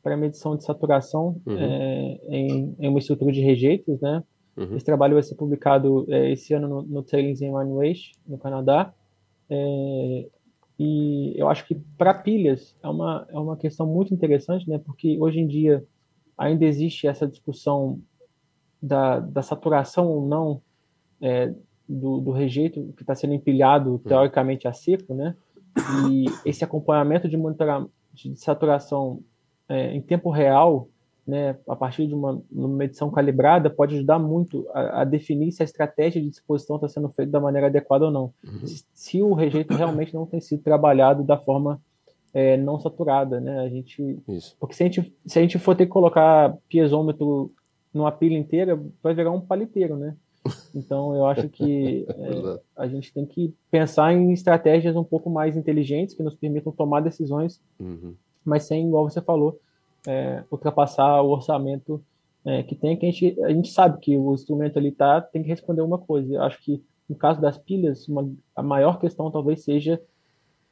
para medição de saturação uhum. é, em, em, uma estrutura de rejeitos, né. Uhum. Esse trabalho vai ser publicado é, esse ano no, no Tailings and Mine Waste, no Canadá. É, e eu acho que para pilhas é uma, é uma questão muito interessante, né, porque hoje em dia ainda existe essa discussão da, da saturação ou não é, do, do, rejeito que está sendo empilhado teoricamente a seco, né? E esse acompanhamento de de saturação é, em tempo real, né, a partir de uma, uma medição calibrada, pode ajudar muito a, a, definir se a estratégia de disposição está sendo feita da maneira adequada ou não. Uhum. Se, se o rejeito realmente não tem sido trabalhado da forma é, não saturada, né? A gente, Isso. porque se a gente, se a gente for ter que colocar piezômetro numa pilha inteira, vai virar um paliteiro, né? Então eu acho que é, a gente tem que pensar em estratégias um pouco mais inteligentes que nos permitam tomar decisões, uhum. mas sem, igual você falou, é, ultrapassar o orçamento é, que tem, que a gente, a gente sabe que o instrumento ali tá, tem que responder uma coisa. Eu acho que no caso das pilhas, uma, a maior questão talvez seja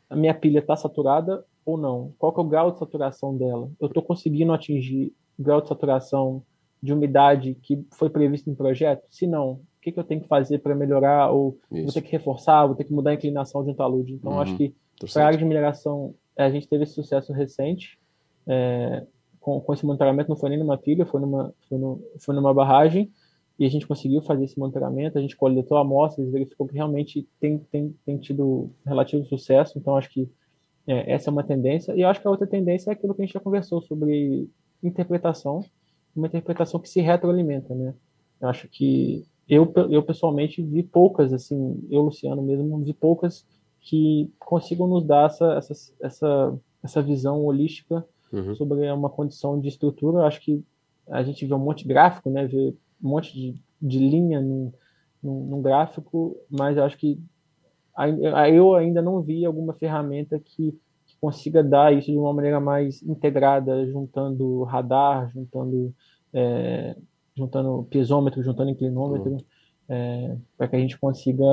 a minha pilha está saturada ou não? Qual é o grau de saturação dela? Eu estou conseguindo atingir o grau de saturação de umidade que foi previsto em projeto? Se não, o que, que eu tenho que fazer para melhorar? Ou Isso. vou ter que reforçar, vou ter que mudar a inclinação de um talude? Então, uhum. acho que para a área de mineração, a gente teve esse sucesso recente. É, com, com, esse monitoramento, não foi nem numa pilha, foi numa, foi, no, foi numa barragem. E a gente conseguiu fazer esse monitoramento, a gente coletou amostras, verificou que realmente tem, tem, tem tido relativo sucesso. Então, acho que é, essa é uma tendência. E acho que a outra tendência é aquilo que a gente já conversou sobre interpretação, uma interpretação que se retroalimenta, né? Eu acho que eu, eu pessoalmente vi poucas, assim, eu, Luciano mesmo, vi poucas que consigam nos dar essa, essa, essa, essa visão holística uhum. sobre uma condição de estrutura. Acho que a gente vê um monte de gráfico, né? Vê um monte de, de linha num, num, num gráfico, mas eu acho que eu ainda não vi alguma ferramenta que, que, consiga dar isso de uma maneira mais integrada, juntando radar, juntando, é, juntando piezômetro, juntando inclinômetro, uhum. é, para que a gente consiga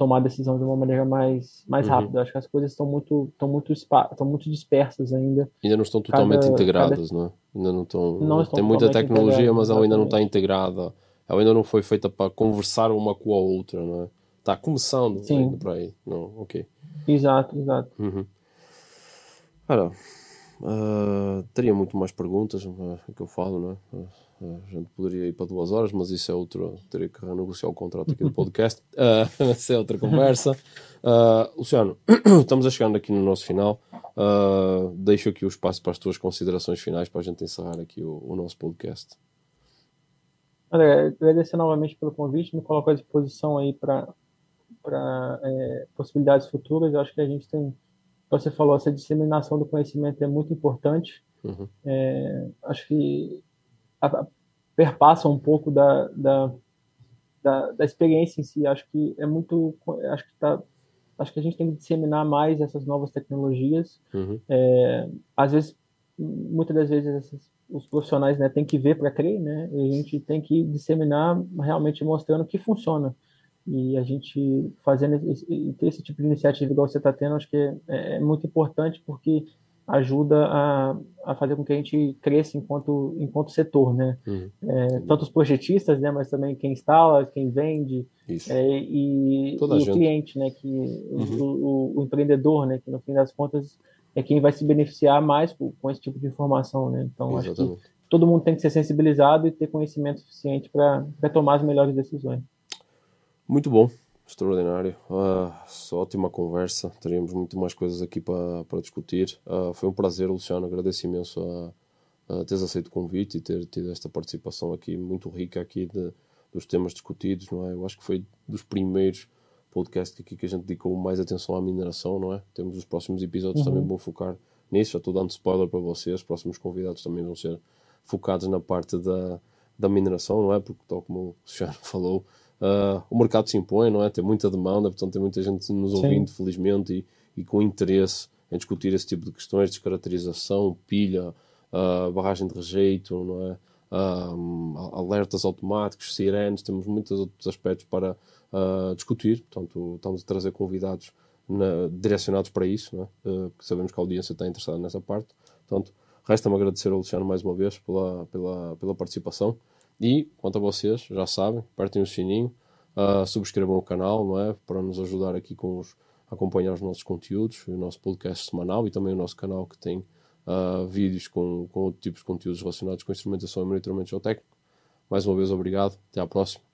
tomar decisão de uma maneira mais, mais uhum. rápida. Acho que as coisas estão muito, estão muito, estão muito dispersas ainda. Ainda não estão totalmente cada, integradas, cada... não é? Ainda não estão. Não estão tem muita tecnologia, mas ela ainda não está integrada. Ela ainda não foi feita para conversar uma com a outra, não é? Está começando Sim. ainda por aí. Não, ok. Exato, exato. Uhum. Ora, uh, teria muito mais perguntas uh, que eu falo, não é? A gente poderia ir para duas horas, mas isso é outro. Teria que renegociar o contrato aqui do podcast. uh, essa é outra conversa. Uh, Luciano, estamos a chegando aqui no nosso final. Uh, deixo aqui o espaço para as tuas considerações finais para a gente encerrar aqui o, o nosso podcast. André, agradecer novamente pelo convite, me coloco à disposição aí para é, possibilidades futuras. Eu acho que a gente tem, você falou, essa disseminação do conhecimento é muito importante. Uhum. É, acho que perpassa um pouco da, da, da, da, experiência em si. Acho que é muito, acho que tá, acho que a gente tem que disseminar mais essas novas tecnologias. Uhum. É, às vezes, muitas das vezes essas os profissionais né, têm que ver para crer, né? E a gente tem que disseminar realmente mostrando que funciona. E a gente fazendo esse, ter esse tipo de iniciativa igual você está tendo, acho que é, é, muito importante porque ajuda a, a fazer com que a gente cresça enquanto enquanto setor, né? Uhum. É, tanto os projetistas, né, mas também quem instala, quem vende é, e, e o cliente, né, que uhum. o, o, o, empreendedor, né, que no fim das contas é quem vai se beneficiar mais com, com esse tipo de informação, né? Então, Exatamente. acho que todo mundo tem que ser sensibilizado e ter conhecimento suficiente para tomar as melhores decisões. Muito bom, extraordinário. Uh, ótima conversa. Teríamos muito mais coisas aqui para, para discutir. Uh, foi um prazer, Luciano. Agradeço imenso a, a teres aceito o convite e ter tido esta participação aqui muito rica aqui de, dos temas discutidos, não é? Eu acho que foi dos primeiros podcast aqui que a gente dedicou mais atenção à mineração, não é? Temos os próximos episódios uhum. também vão focar nisso. Já estou dando spoiler para vocês. Os próximos convidados também vão ser focados na parte da, da mineração, não é? Porque, tal como o Cristiano falou, uh, o mercado se impõe, não é? Tem muita demanda, portanto, tem muita gente nos ouvindo, Sim. felizmente, e, e, com interesse em discutir esse tipo de questões, descaracterização, pilha, uh, barragem de rejeito, não é? Uh, alertas automáticos, sirenes, temos muitos outros aspectos para discutir. Portanto, estamos a trazer convidados na, direcionados para isso, né? uh, porque sabemos que a audiência está interessada nessa parte. Portanto, resta-me agradecer ao Luciano mais uma vez pela, pela, pela participação. E, quanto a vocês, já sabem, apertem o sininho, uh, subscrevam o canal, não é? Para nos ajudar aqui com os, a acompanhar os nossos conteúdos, o nosso podcast semanal e também o nosso canal que tem uh, vídeos com, com outro tipo de conteúdos relacionados com instrumentação e monitoramento geotécnico. Mais uma vez, obrigado. Até à próxima.